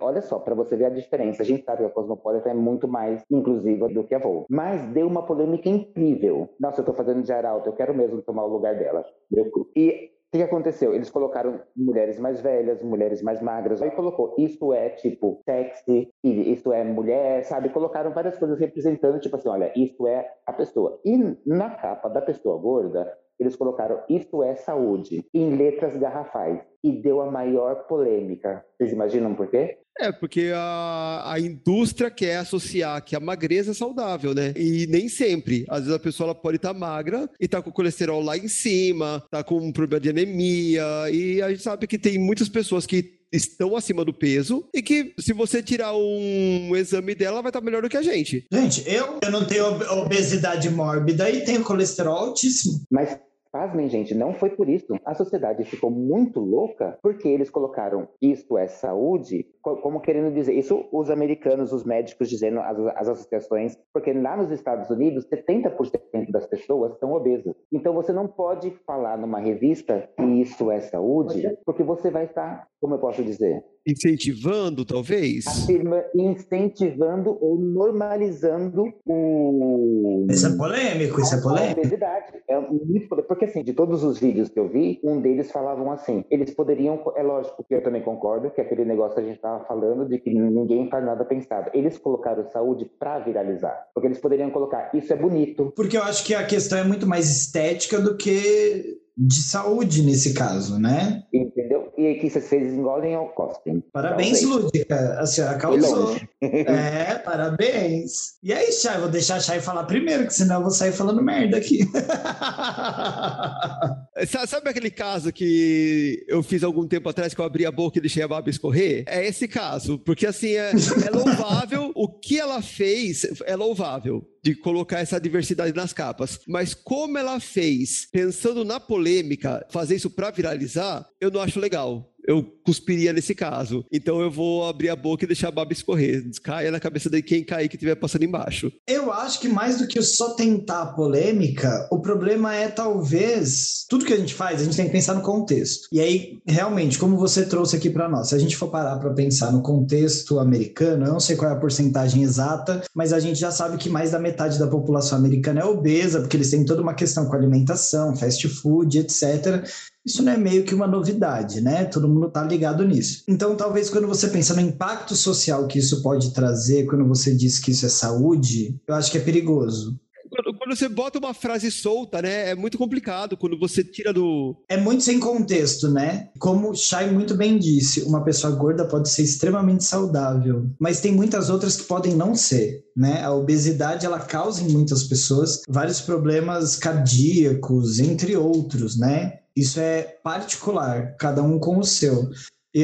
Olha só, para você ver a diferença. A gente sabe que a Cosmopolitan é muito mais inclusiva do que a Vogue. Mas deu uma polêmica incrível. Nossa, eu tô fazendo de alto, eu quero mesmo tomar o lugar dela. E o que aconteceu? Eles colocaram mulheres mais velhas, mulheres mais magras. Aí colocou, isso é tipo sexy, isso é mulher, sabe? Colocaram várias coisas representando, tipo assim, olha, isso é a pessoa. E na capa da pessoa gorda, eles colocaram Isso é Saúde em letras garrafais e deu a maior polêmica. Vocês imaginam por quê? É, porque a, a indústria quer associar que a magreza é saudável, né? E nem sempre. Às vezes a pessoa pode estar tá magra e tá com colesterol lá em cima, tá com um problema de anemia, e a gente sabe que tem muitas pessoas que estão acima do peso e que se você tirar um exame dela vai estar melhor do que a gente. Gente, eu, eu não tenho obesidade mórbida e tenho colesterol altíssimo. Mas Pasmem, gente, não foi por isso. A sociedade ficou muito louca porque eles colocaram isto é saúde, como querendo dizer, isso os americanos, os médicos dizendo, as, as associações, porque lá nos Estados Unidos, 70% das pessoas são obesas. Então você não pode falar numa revista que isso é saúde, porque você vai estar, como eu posso dizer? Incentivando, talvez? Afirma, incentivando ou normalizando o. Isso é polêmico, isso é polêmico. É muito polêmico. Porque, assim, de todos os vídeos que eu vi, um deles falavam assim: eles poderiam. É lógico que eu também concordo, que é aquele negócio que a gente estava falando de que ninguém faz nada pensado. Eles colocaram saúde para viralizar. Porque eles poderiam colocar: isso é bonito. Porque eu acho que a questão é muito mais estética do que de saúde nesse caso, né? Entendeu? E aí que vocês engolem ou cospem. Parabéns, Talvez. Lúdica. A senhora causou. é, parabéns. E aí, Chay, vou deixar a Chay falar primeiro, que senão eu vou sair falando merda aqui. Sabe aquele caso que eu fiz algum tempo atrás que eu abri a boca e deixei a baba escorrer? É esse caso, porque assim, é, é louvável, o que ela fez é louvável de colocar essa diversidade nas capas. Mas como ela fez, pensando na polêmica, fazer isso para viralizar, eu não acho legal eu cuspiria nesse caso. Então eu vou abrir a boca e deixar a baba escorrer. Caia na cabeça de quem cair que estiver passando embaixo. Eu acho que mais do que só tentar a polêmica, o problema é talvez tudo que a gente faz, a gente tem que pensar no contexto. E aí, realmente, como você trouxe aqui para nós, se a gente for parar para pensar no contexto americano, eu não sei qual é a porcentagem exata, mas a gente já sabe que mais da metade da população americana é obesa, porque eles têm toda uma questão com alimentação, fast food, etc isso não é meio que uma novidade, né? Todo mundo está ligado nisso. Então, talvez quando você pensa no impacto social que isso pode trazer, quando você diz que isso é saúde, eu acho que é perigoso. Quando, você bota uma frase solta, né? É muito complicado quando você tira do. É muito sem contexto, né? Como o Shai muito bem disse, uma pessoa gorda pode ser extremamente saudável, mas tem muitas outras que podem não ser, né? A obesidade ela causa em muitas pessoas vários problemas cardíacos, entre outros, né? Isso é particular, cada um com o seu.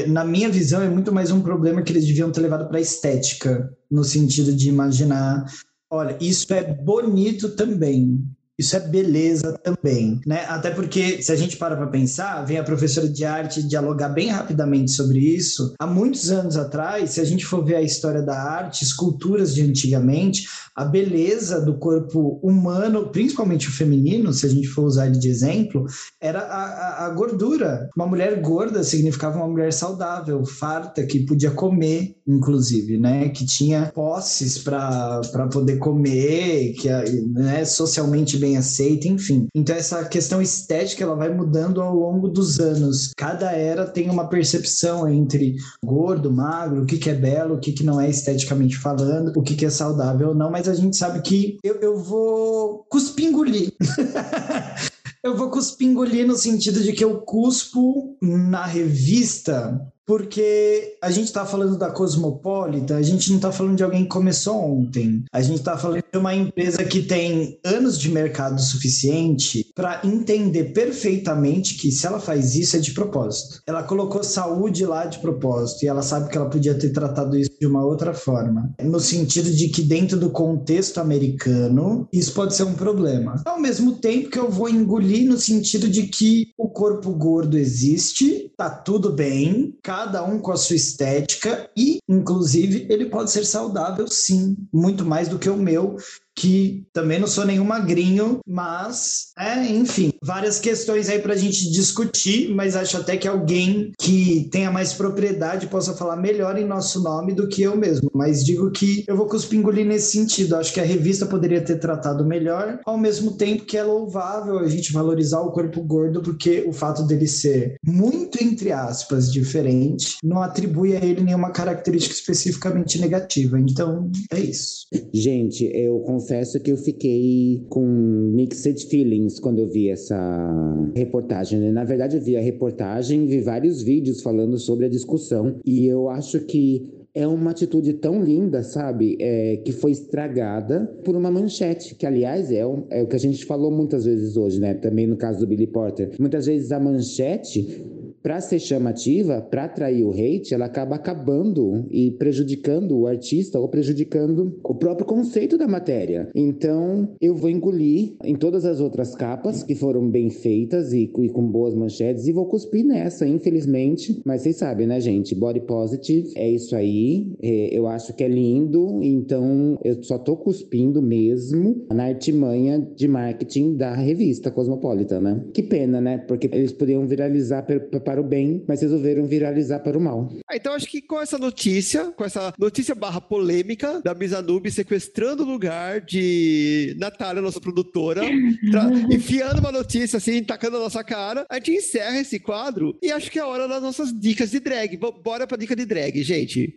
Na minha visão, é muito mais um problema que eles deviam ter levado para a estética, no sentido de imaginar, olha, isso é bonito também. Isso é beleza também, né? Até porque, se a gente para para pensar, vem a professora de arte dialogar bem rapidamente sobre isso. Há muitos anos atrás, se a gente for ver a história da arte, esculturas de antigamente, a beleza do corpo humano, principalmente o feminino, se a gente for usar ele de exemplo, era a, a, a gordura. Uma mulher gorda significava uma mulher saudável, farta, que podia comer, inclusive, né? Que tinha posses para poder comer, que né, socialmente bem aceita, enfim. Então essa questão estética ela vai mudando ao longo dos anos. Cada era tem uma percepção entre gordo, magro, o que, que é belo, o que, que não é esteticamente falando, o que, que é saudável ou não, mas a gente sabe que eu, eu vou cuspir engolir. Eu vou cuspir engolir no sentido de que eu cuspo na revista porque a gente está falando da Cosmopolitan, a gente não está falando de alguém que começou ontem. A gente está falando de uma empresa que tem anos de mercado suficiente para entender perfeitamente que se ela faz isso é de propósito. Ela colocou saúde lá de propósito e ela sabe que ela podia ter tratado isso de uma outra forma. No sentido de que dentro do contexto americano, isso pode ser um problema. Ao mesmo tempo que eu vou engolir no sentido de que o corpo gordo existe, tá tudo bem, cada um com a sua estética e, inclusive, ele pode ser saudável, sim, muito mais do que o meu, que também não sou nenhum magrinho, mas, é, enfim, várias questões aí para a gente discutir, mas acho até que alguém que tenha mais propriedade possa falar melhor em nosso nome do que eu mesmo. Mas digo que eu vou cuspir engolir nesse sentido. Acho que a revista poderia ter tratado melhor, ao mesmo tempo que é louvável a gente valorizar o corpo gordo, porque o fato dele ser muito, entre aspas, diferente, não atribui a ele nenhuma característica especificamente negativa. Então, é isso. Gente, eu confesso que eu fiquei com mixed feelings quando eu vi essa reportagem. né? Na verdade, eu vi a reportagem, vi vários vídeos falando sobre a discussão, e eu acho que é uma atitude tão linda, sabe? É, que foi estragada por uma manchete, que aliás é é o que a gente falou muitas vezes hoje, né? Também no caso do Billy Porter. Muitas vezes a manchete para ser chamativa, para atrair o hate, ela acaba acabando e prejudicando o artista ou prejudicando o próprio conceito da matéria. Então, eu vou engolir em todas as outras capas que foram bem feitas e, e com boas manchetes e vou cuspir nessa, infelizmente. Mas vocês sabem, né, gente? Body positive é isso aí. É, eu acho que é lindo, então eu só tô cuspindo mesmo na artimanha de marketing da revista Cosmopolitan, né? Que pena, né? Porque eles poderiam viralizar per- para o bem, mas resolveram viralizar para o mal. Ah, Então acho que com essa notícia, com essa notícia barra polêmica da Misa Noob sequestrando o lugar de Natália, nossa produtora, enfiando uma notícia assim, tacando na nossa cara, a gente encerra esse quadro e acho que é a hora das nossas dicas de drag. Bo- Bora pra dica de drag, gente.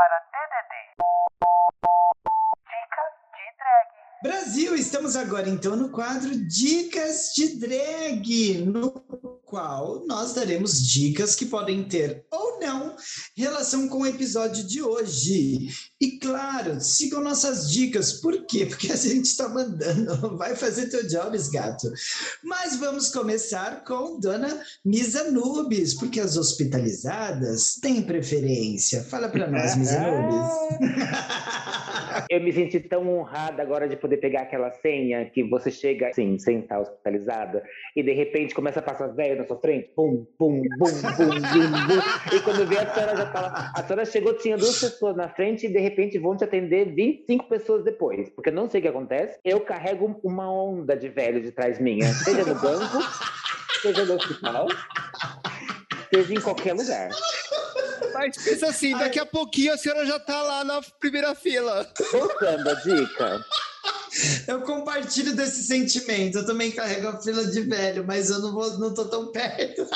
Para DDD. Dicas de drag. Brasil, estamos agora então no quadro Dicas de Drag, no qual nós daremos dicas que podem ter ou não relação com o episódio de hoje. E claro, sigam nossas dicas, por quê? Porque a gente está mandando, vai fazer teu jobs, gato. Mas vamos começar com Dona Misa Nubes, porque as hospitalizadas têm preferência. Fala para nós, Misa Nubes. Eu me senti tão honrada agora de poder pegar aquela senha que você chega assim, sem estar hospitalizada, e de repente começa a passar velho na sua frente, pum, pum, bum, bum, bum, bum. E quando vê a senhora já tá lá. A senhora chegou, tinha duas pessoas na frente e de repente vão te atender 25 pessoas depois. Porque eu não sei o que acontece. Eu carrego uma onda de velho de trás minha, seja no banco, seja no hospital, seja em qualquer lugar. Mas pensa assim, daqui a pouquinho a senhora já tá lá na primeira fila. Voltando a dica. Eu compartilho desse sentimento. Eu também carrego a fila de velho, mas eu não, vou, não tô tão perto.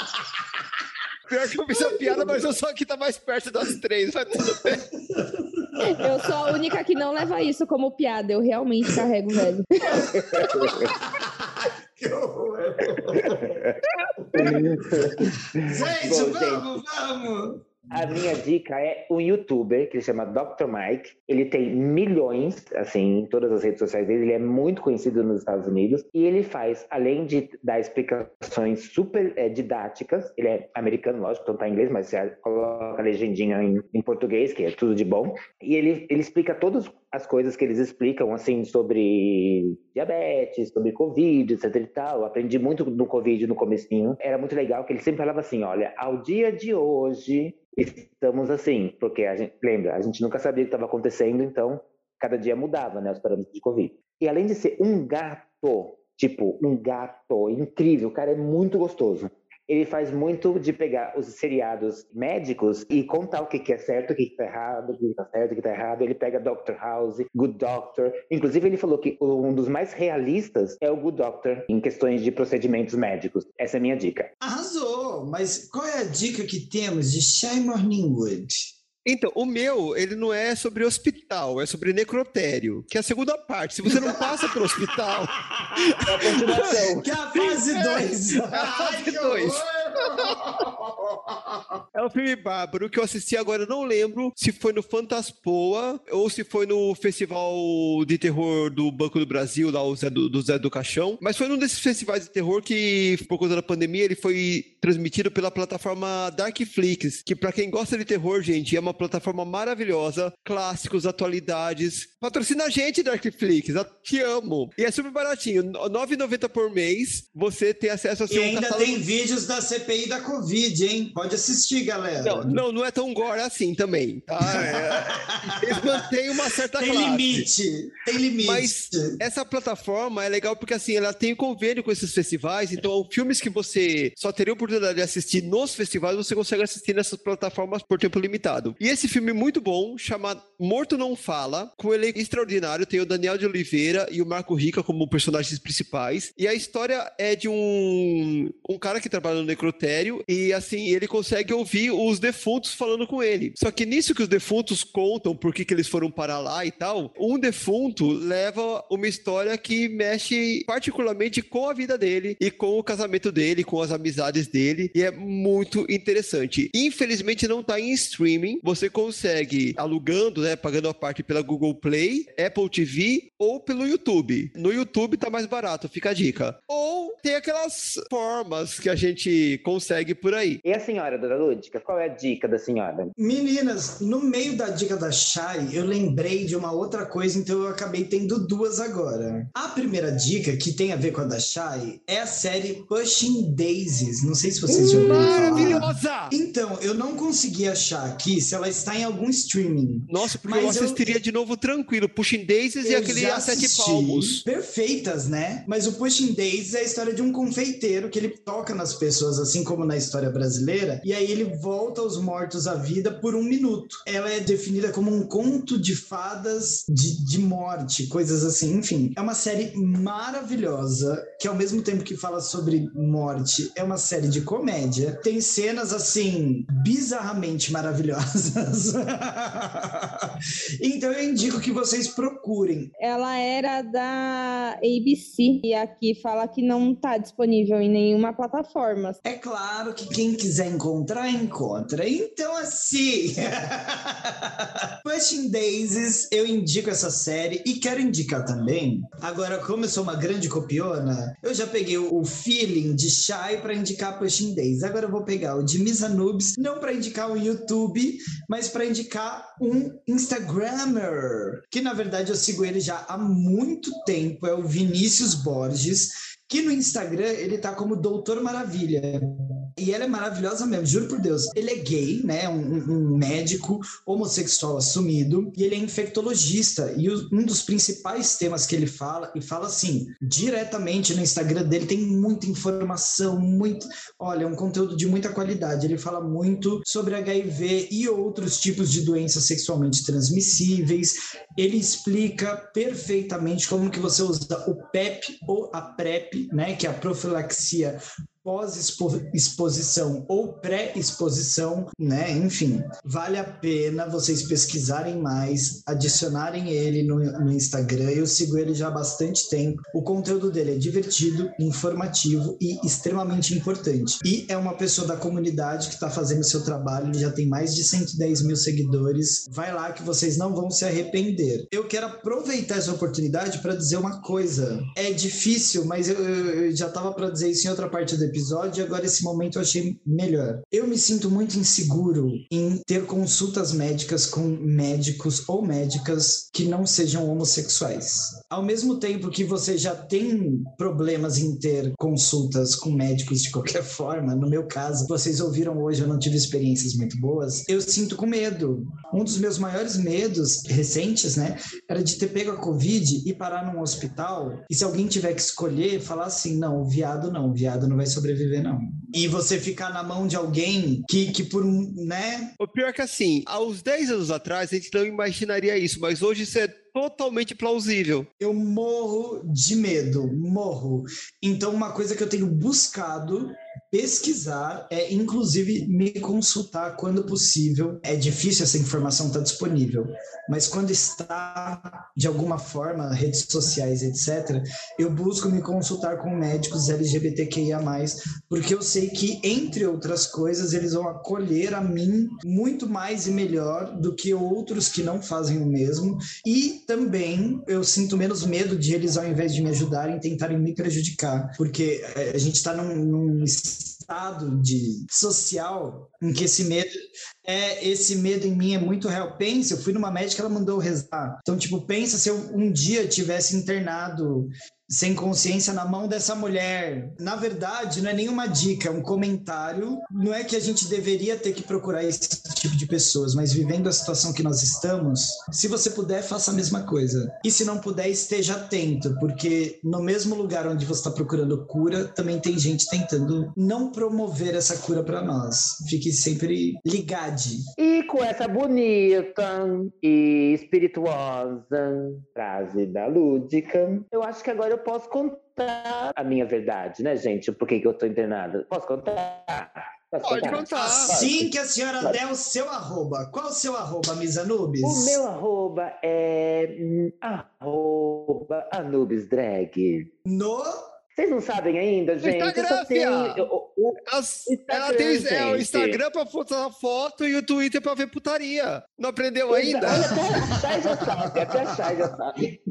Pior que eu fiz a piada, mas eu sou a que tá mais perto das três. Mas tudo bem. Eu sou a única que não leva isso como piada. Eu realmente carrego o velho. Que horror. Gente, Bom, vamos, vamos. A minha dica é um youtuber que ele chama Dr. Mike. Ele tem milhões, assim, em todas as redes sociais dele. Ele é muito conhecido nos Estados Unidos. E ele faz, além de dar explicações super é, didáticas, ele é americano, lógico, então tá em inglês, mas você coloca a legendinha em, em português, que é tudo de bom. E ele, ele explica todas as coisas que eles explicam, assim, sobre diabetes, sobre Covid, etc e tal. Eu aprendi muito no Covid no comecinho. Era muito legal que ele sempre falava assim, olha, ao dia de hoje estamos assim, porque a gente, lembra, a gente nunca sabia o que estava acontecendo, então cada dia mudava, né, os parâmetros de Covid. E além de ser um gato, tipo, um gato incrível, o cara é muito gostoso ele faz muito de pegar os seriados médicos e contar o que, que é certo, o que, que tá errado, o que, tá certo, o que tá errado. Ele pega Doctor House, Good Doctor. Inclusive, ele falou que um dos mais realistas é o Good Doctor em questões de procedimentos médicos. Essa é a minha dica. Arrasou! Mas qual é a dica que temos de Shy Morningwood? Então, o meu, ele não é sobre hospital, é sobre necrotério, que é a segunda parte. Se você não passa pelo hospital. É a continuação. Que é a fase 2. É a fase 2. É um filme bárbaro que eu assisti agora, eu não lembro se foi no Fantaspoa ou se foi no Festival de Terror do Banco do Brasil, lá Zé do, do Zé do Caixão. Mas foi num desses festivais de terror que, por conta da pandemia, ele foi transmitido pela plataforma Darkflix, que para quem gosta de terror, gente, é uma plataforma maravilhosa, clássicos, atualidades. Patrocina a gente, Darkflix, eu te amo. E é super baratinho, R$ 9,90 por mês, você tem acesso a E ainda catálogo tem vídeos da CPI da Covid, hein? Pode assistir, galera. Não, não, não é tão gore assim também, tá? É- Eles mantêm uma certa tem classe. limite. Tem limite. Mas essa plataforma é legal porque assim, ela tem convênio com esses festivais, então filmes que você só teria oportunidade de assistir nos festivais, você consegue assistir nessas plataformas por tempo limitado. E esse filme muito bom, chamado Morto Não Fala, com um elenco extraordinário, tem o Daniel de Oliveira e o Marco Rica como personagens principais. E a história é de um, um cara que trabalha no necrotério e assim, ele consegue ouvir os defuntos falando com ele. Só que nisso que os defuntos contam por que, que eles foram para lá e tal, um defunto leva uma história que mexe particularmente com a vida dele e com o casamento dele, com as amizades dele, e é muito interessante. Infelizmente não tá em streaming, você consegue alugando, né, pagando a parte pela Google Play, Apple TV ou pelo YouTube. No YouTube tá mais barato, fica a dica. Ou tem aquelas formas que a gente consegue por aí. E a senhora, dona Lúdica, qual é a dica da senhora? Meninas, no meio da dica da Shai, eu lembrei de uma outra coisa, então eu acabei tendo duas agora. A primeira dica, que tem a ver com a da Shai, é a série Pushing Daisies. Não sei se vocês já ouviram falar. Maravilhosa! Então, eu não consegui achar aqui se ela está em algum streaming. Nossa, porque Mas eu eu- assistiria de novo tranquilo. Pushing Daisies e Eu aquele já A Sete. Palmos. Perfeitas, né? Mas o Pushing Daisies é a história de um confeiteiro que ele toca nas pessoas, assim como na história brasileira, e aí ele volta os mortos à vida por um minuto. Ela é definida como um conto de fadas de, de morte, coisas assim. Enfim, é uma série maravilhosa, que ao mesmo tempo que fala sobre morte, é uma série de comédia. Tem cenas, assim, bizarramente maravilhosas. então eu indico que vocês procurem. Ela era da ABC e aqui fala que não tá disponível em nenhuma plataforma. É claro que quem quiser encontrar, encontra. Então, assim. Pushing Daisies, eu indico essa série e quero indicar também. Agora, como eu sou uma grande copiona, eu já peguei o feeling de Shy para indicar Pushing Daisies. Agora eu vou pegar o de Misa Noobs, não para indicar um YouTube, mas para indicar um Instagrammer. Que na verdade eu sigo ele já há muito tempo, é o Vinícius Borges que no Instagram ele tá como Doutor Maravilha. E ela é maravilhosa mesmo, juro por Deus. Ele é gay, né? Um, um médico homossexual assumido, e ele é infectologista. E o- um dos principais temas que ele fala, e fala assim, diretamente no Instagram dele, tem muita informação, muito. Olha, um conteúdo de muita qualidade. Ele fala muito sobre HIV e outros tipos de doenças sexualmente transmissíveis. Ele explica perfeitamente como que você usa o PEP ou a PrEP, né, que é a profilaxia pós-exposição ou pré-exposição, né? Enfim, vale a pena vocês pesquisarem mais, adicionarem ele no, no Instagram. Eu sigo ele já há bastante tempo. O conteúdo dele é divertido, informativo e extremamente importante. E é uma pessoa da comunidade que está fazendo seu trabalho, ele já tem mais de 110 mil seguidores. Vai lá que vocês não vão se arrepender. Eu quero aproveitar essa oportunidade para dizer uma coisa. É difícil, mas eu, eu já estava para dizer isso em outra parte do episódio e agora esse momento eu achei melhor. Eu me sinto muito inseguro em ter consultas médicas com médicos ou médicas que não sejam homossexuais. Ao mesmo tempo que você já tem problemas em ter consultas com médicos de qualquer forma, no meu caso, vocês ouviram hoje, eu não tive experiências muito boas, eu sinto com medo. Um dos meus maiores medos recentes, né, era de ter pego a Covid e parar num hospital e se alguém tiver que escolher, falar assim: não, viado não, viado não vai sobreviver, não. E você ficar na mão de alguém que, que por um, né? O pior é que assim, aos 10 anos atrás a gente não imaginaria isso, mas hoje isso é totalmente plausível. Eu morro de medo, morro. Então, uma coisa que eu tenho buscado pesquisar é, inclusive, me consultar quando possível. É difícil essa informação estar tá disponível, mas quando está, de alguma forma, redes sociais, etc., eu busco me consultar com médicos LGBTQIA, porque eu sei que, entre outras coisas, eles vão acolher a mim muito mais e melhor do que outros que não fazem o mesmo. E também eu sinto menos medo de eles, ao invés de me ajudarem, tentarem me prejudicar, porque eh, a gente está num, num estado de social em que esse medo é esse medo em mim é muito real. Pensa, eu fui numa médica, ela mandou rezar. Então, tipo, pensa se eu um dia tivesse internado sem consciência na mão dessa mulher. Na verdade, não é nenhuma dica, é um comentário. Não é que a gente deveria ter que procurar esse tipo de pessoas, mas vivendo a situação que nós estamos, se você puder, faça a mesma coisa. E se não puder, esteja atento, porque no mesmo lugar onde você está procurando cura, também tem gente tentando não promover essa cura para nós. Fique sempre ligado. E com essa bonita e espirituosa frase da Lúdica, eu acho que agora eu posso contar a minha verdade, né, gente? Por que, que eu tô internada? Posso contar? Posso Pode contar. contar. Assim que a senhora Pode. der o seu arroba. Qual o seu arroba, Miss Anubis? O meu arroba é arroba Anubis Drag. No vocês não sabem ainda, gente? Instagram, tem, o, o, As, Instagram, ela tem é, o Instagram pra postar foto e o Twitter pra ver putaria. Não aprendeu ainda? Olha, até a Chay já sabe, até a Chay já sabe.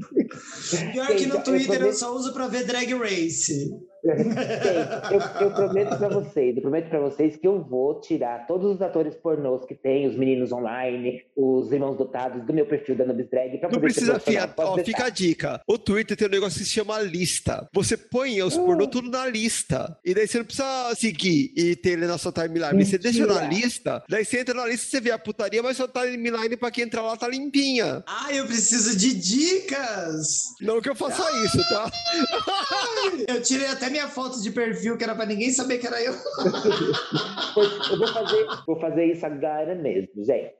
Pior que no Twitter eu, eu só uso pra ver Drag Race. Eu, eu, prometo para vocês, eu prometo para vocês que eu vou tirar todos os atores pornôs que tem, os meninos online, os irmãos dotados do meu perfil da Nubis Drag Não precisa, fia, ó, fica a dica. O Twitter tem um negócio que se chama lista. Você põe os uh. pornô tudo na lista. E daí você não precisa seguir e ter ele na sua timeline. Mentira. Você deixa na lista, daí você entra na lista, você vê a putaria, mas sua timeline pra quem entrar lá tá limpinha. Ah, eu preciso de dicas! Não que eu faça ah. isso, tá? eu tirei até minha foto de perfil, que era pra ninguém saber que era eu. eu vou fazer, vou fazer isso agora mesmo, gente.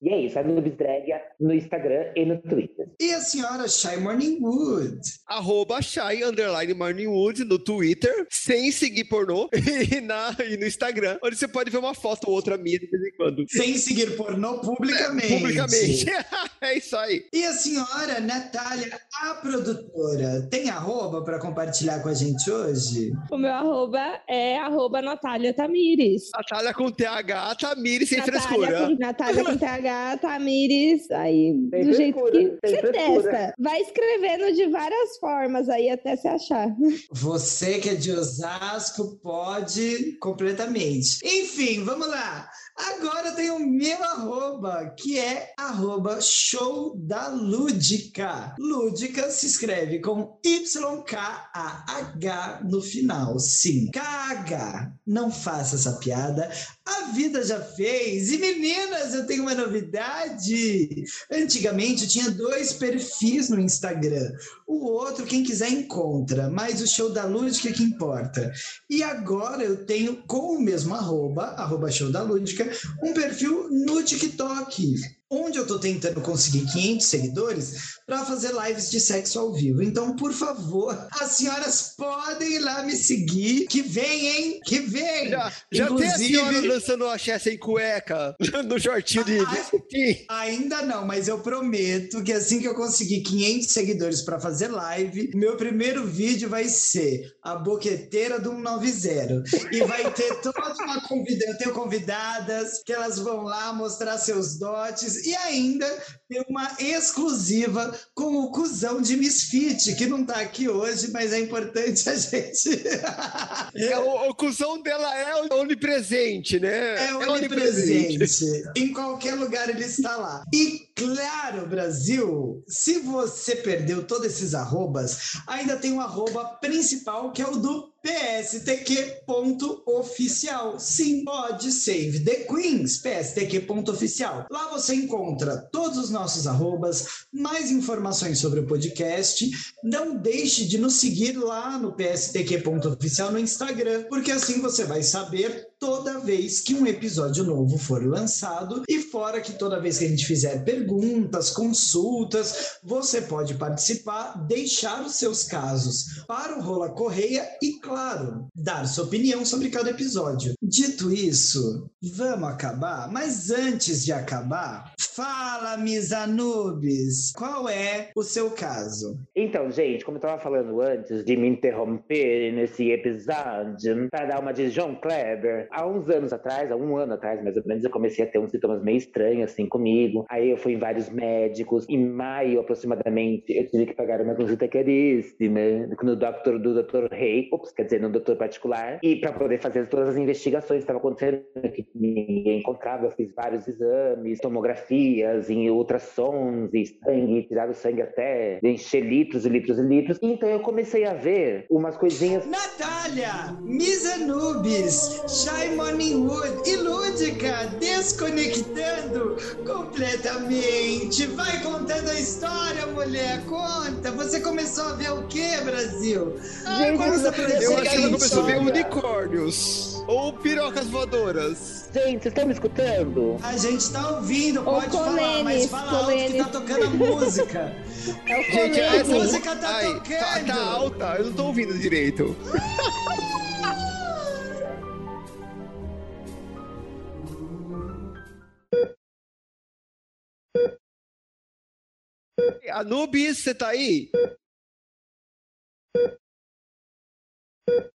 E é isso, a Drag no Instagram e no Twitter. E a senhora Shy Morningwood? Arroba Shy Underline Morningwood no Twitter, sem seguir pornô, e, na, e no Instagram, onde você pode ver uma foto ou outra minha de vez em quando. Sem seguir pornô publicamente. É, publicamente. é isso aí. E a senhora Natália, a produtora, tem arroba para compartilhar com a gente hoje? O meu arroba é arroba Natália Tamires. Natália com TH, Tamires sem Natália frescura. Com, Natália com TH H, Tamires, aí tem do jeito que você testa. Vai escrevendo de várias formas aí até se achar. Você que é de Osasco pode completamente. Enfim, vamos lá. Agora tem o meu arroba, que é arroba show da Lúdica. Lúdica se escreve com Y-K-A-H no final. Sim, KH. Não faça essa piada. A vida já fez. E meninas, eu tenho uma novidade. Antigamente eu tinha dois perfis no Instagram. O outro, quem quiser, encontra. Mas o show da Lúdica é que importa. E agora eu tenho com o mesmo arroba, arroba show da Lúdica, um perfil no TikTok. Onde eu tô tentando conseguir 500 seguidores para fazer lives de sexo ao vivo. Então, por favor, as senhoras podem ir lá me seguir, que vem, hein? Que vem! Já, já tem a senhora lançando a axé sem cueca no shortinho de, de Ainda não, mas eu prometo que assim que eu conseguir 500 seguidores para fazer live, meu primeiro vídeo vai ser a boqueteira do 190. E vai ter toda uma convidada, eu tenho convidadas que elas vão lá mostrar seus dotes e ainda tem uma exclusiva com o cuzão de Misfit, que não tá aqui hoje, mas é importante a gente. é, o, o cuzão dela é onipresente, né? É onipresente. É onipresente. Em qualquer lugar ele está lá. E claro, Brasil, se você perdeu todos esses arrobas, ainda tem um arroba principal que é o do pstq.oficial. Sim, pode save the queens, pstq.oficial. Lá você encontra todos os nossos arrobas, mais informações sobre o podcast. Não deixe de nos seguir lá no pstq.oficial no Instagram, porque assim você vai saber toda vez que um episódio novo for lançado e fora que toda vez que a gente fizer perguntas, consultas, você pode participar, deixar os seus casos para o Rola Correia e claro, dar sua opinião sobre cada episódio. Dito isso, vamos acabar, mas antes de acabar, fala Miss Anubis, qual é o seu caso? Então, gente, como eu estava falando antes de me interromper nesse episódio para dar uma de João Kleber, há uns anos atrás, há um ano atrás mais ou menos, eu comecei a ter uns sintomas meio estranhos assim comigo. Aí eu fui em vários médicos. Em maio, aproximadamente, eu tive que pagar uma consulta caríssima no doctor do Dr. Rei, ops, quer dizer, no doutor particular, e para poder fazer todas as investigações que estavam acontecendo, que ninguém encontrava. Eu fiz vários exames, tomografias, em ultrassons e sangue, tiraram sangue até encher litros e litros e litros. Então eu comecei a ver umas coisinhas. Natália, Miss Anubis, Shai Morningwood e Lúdica desconectando completamente. Vai contando a história, mulher, conta. Você começou a ver o que, Brasil? Ah, Gente, eu acho que ela começou a ver unicórnios ou pirocas voadoras. Gente, vocês estão me escutando? A gente tá ouvindo, pode falar, mas fala alto que tá tocando a música. É o Gente, a música tá ai, tocando. Tá, tá alta, eu não tô ouvindo direito. Anubis, você tá aí?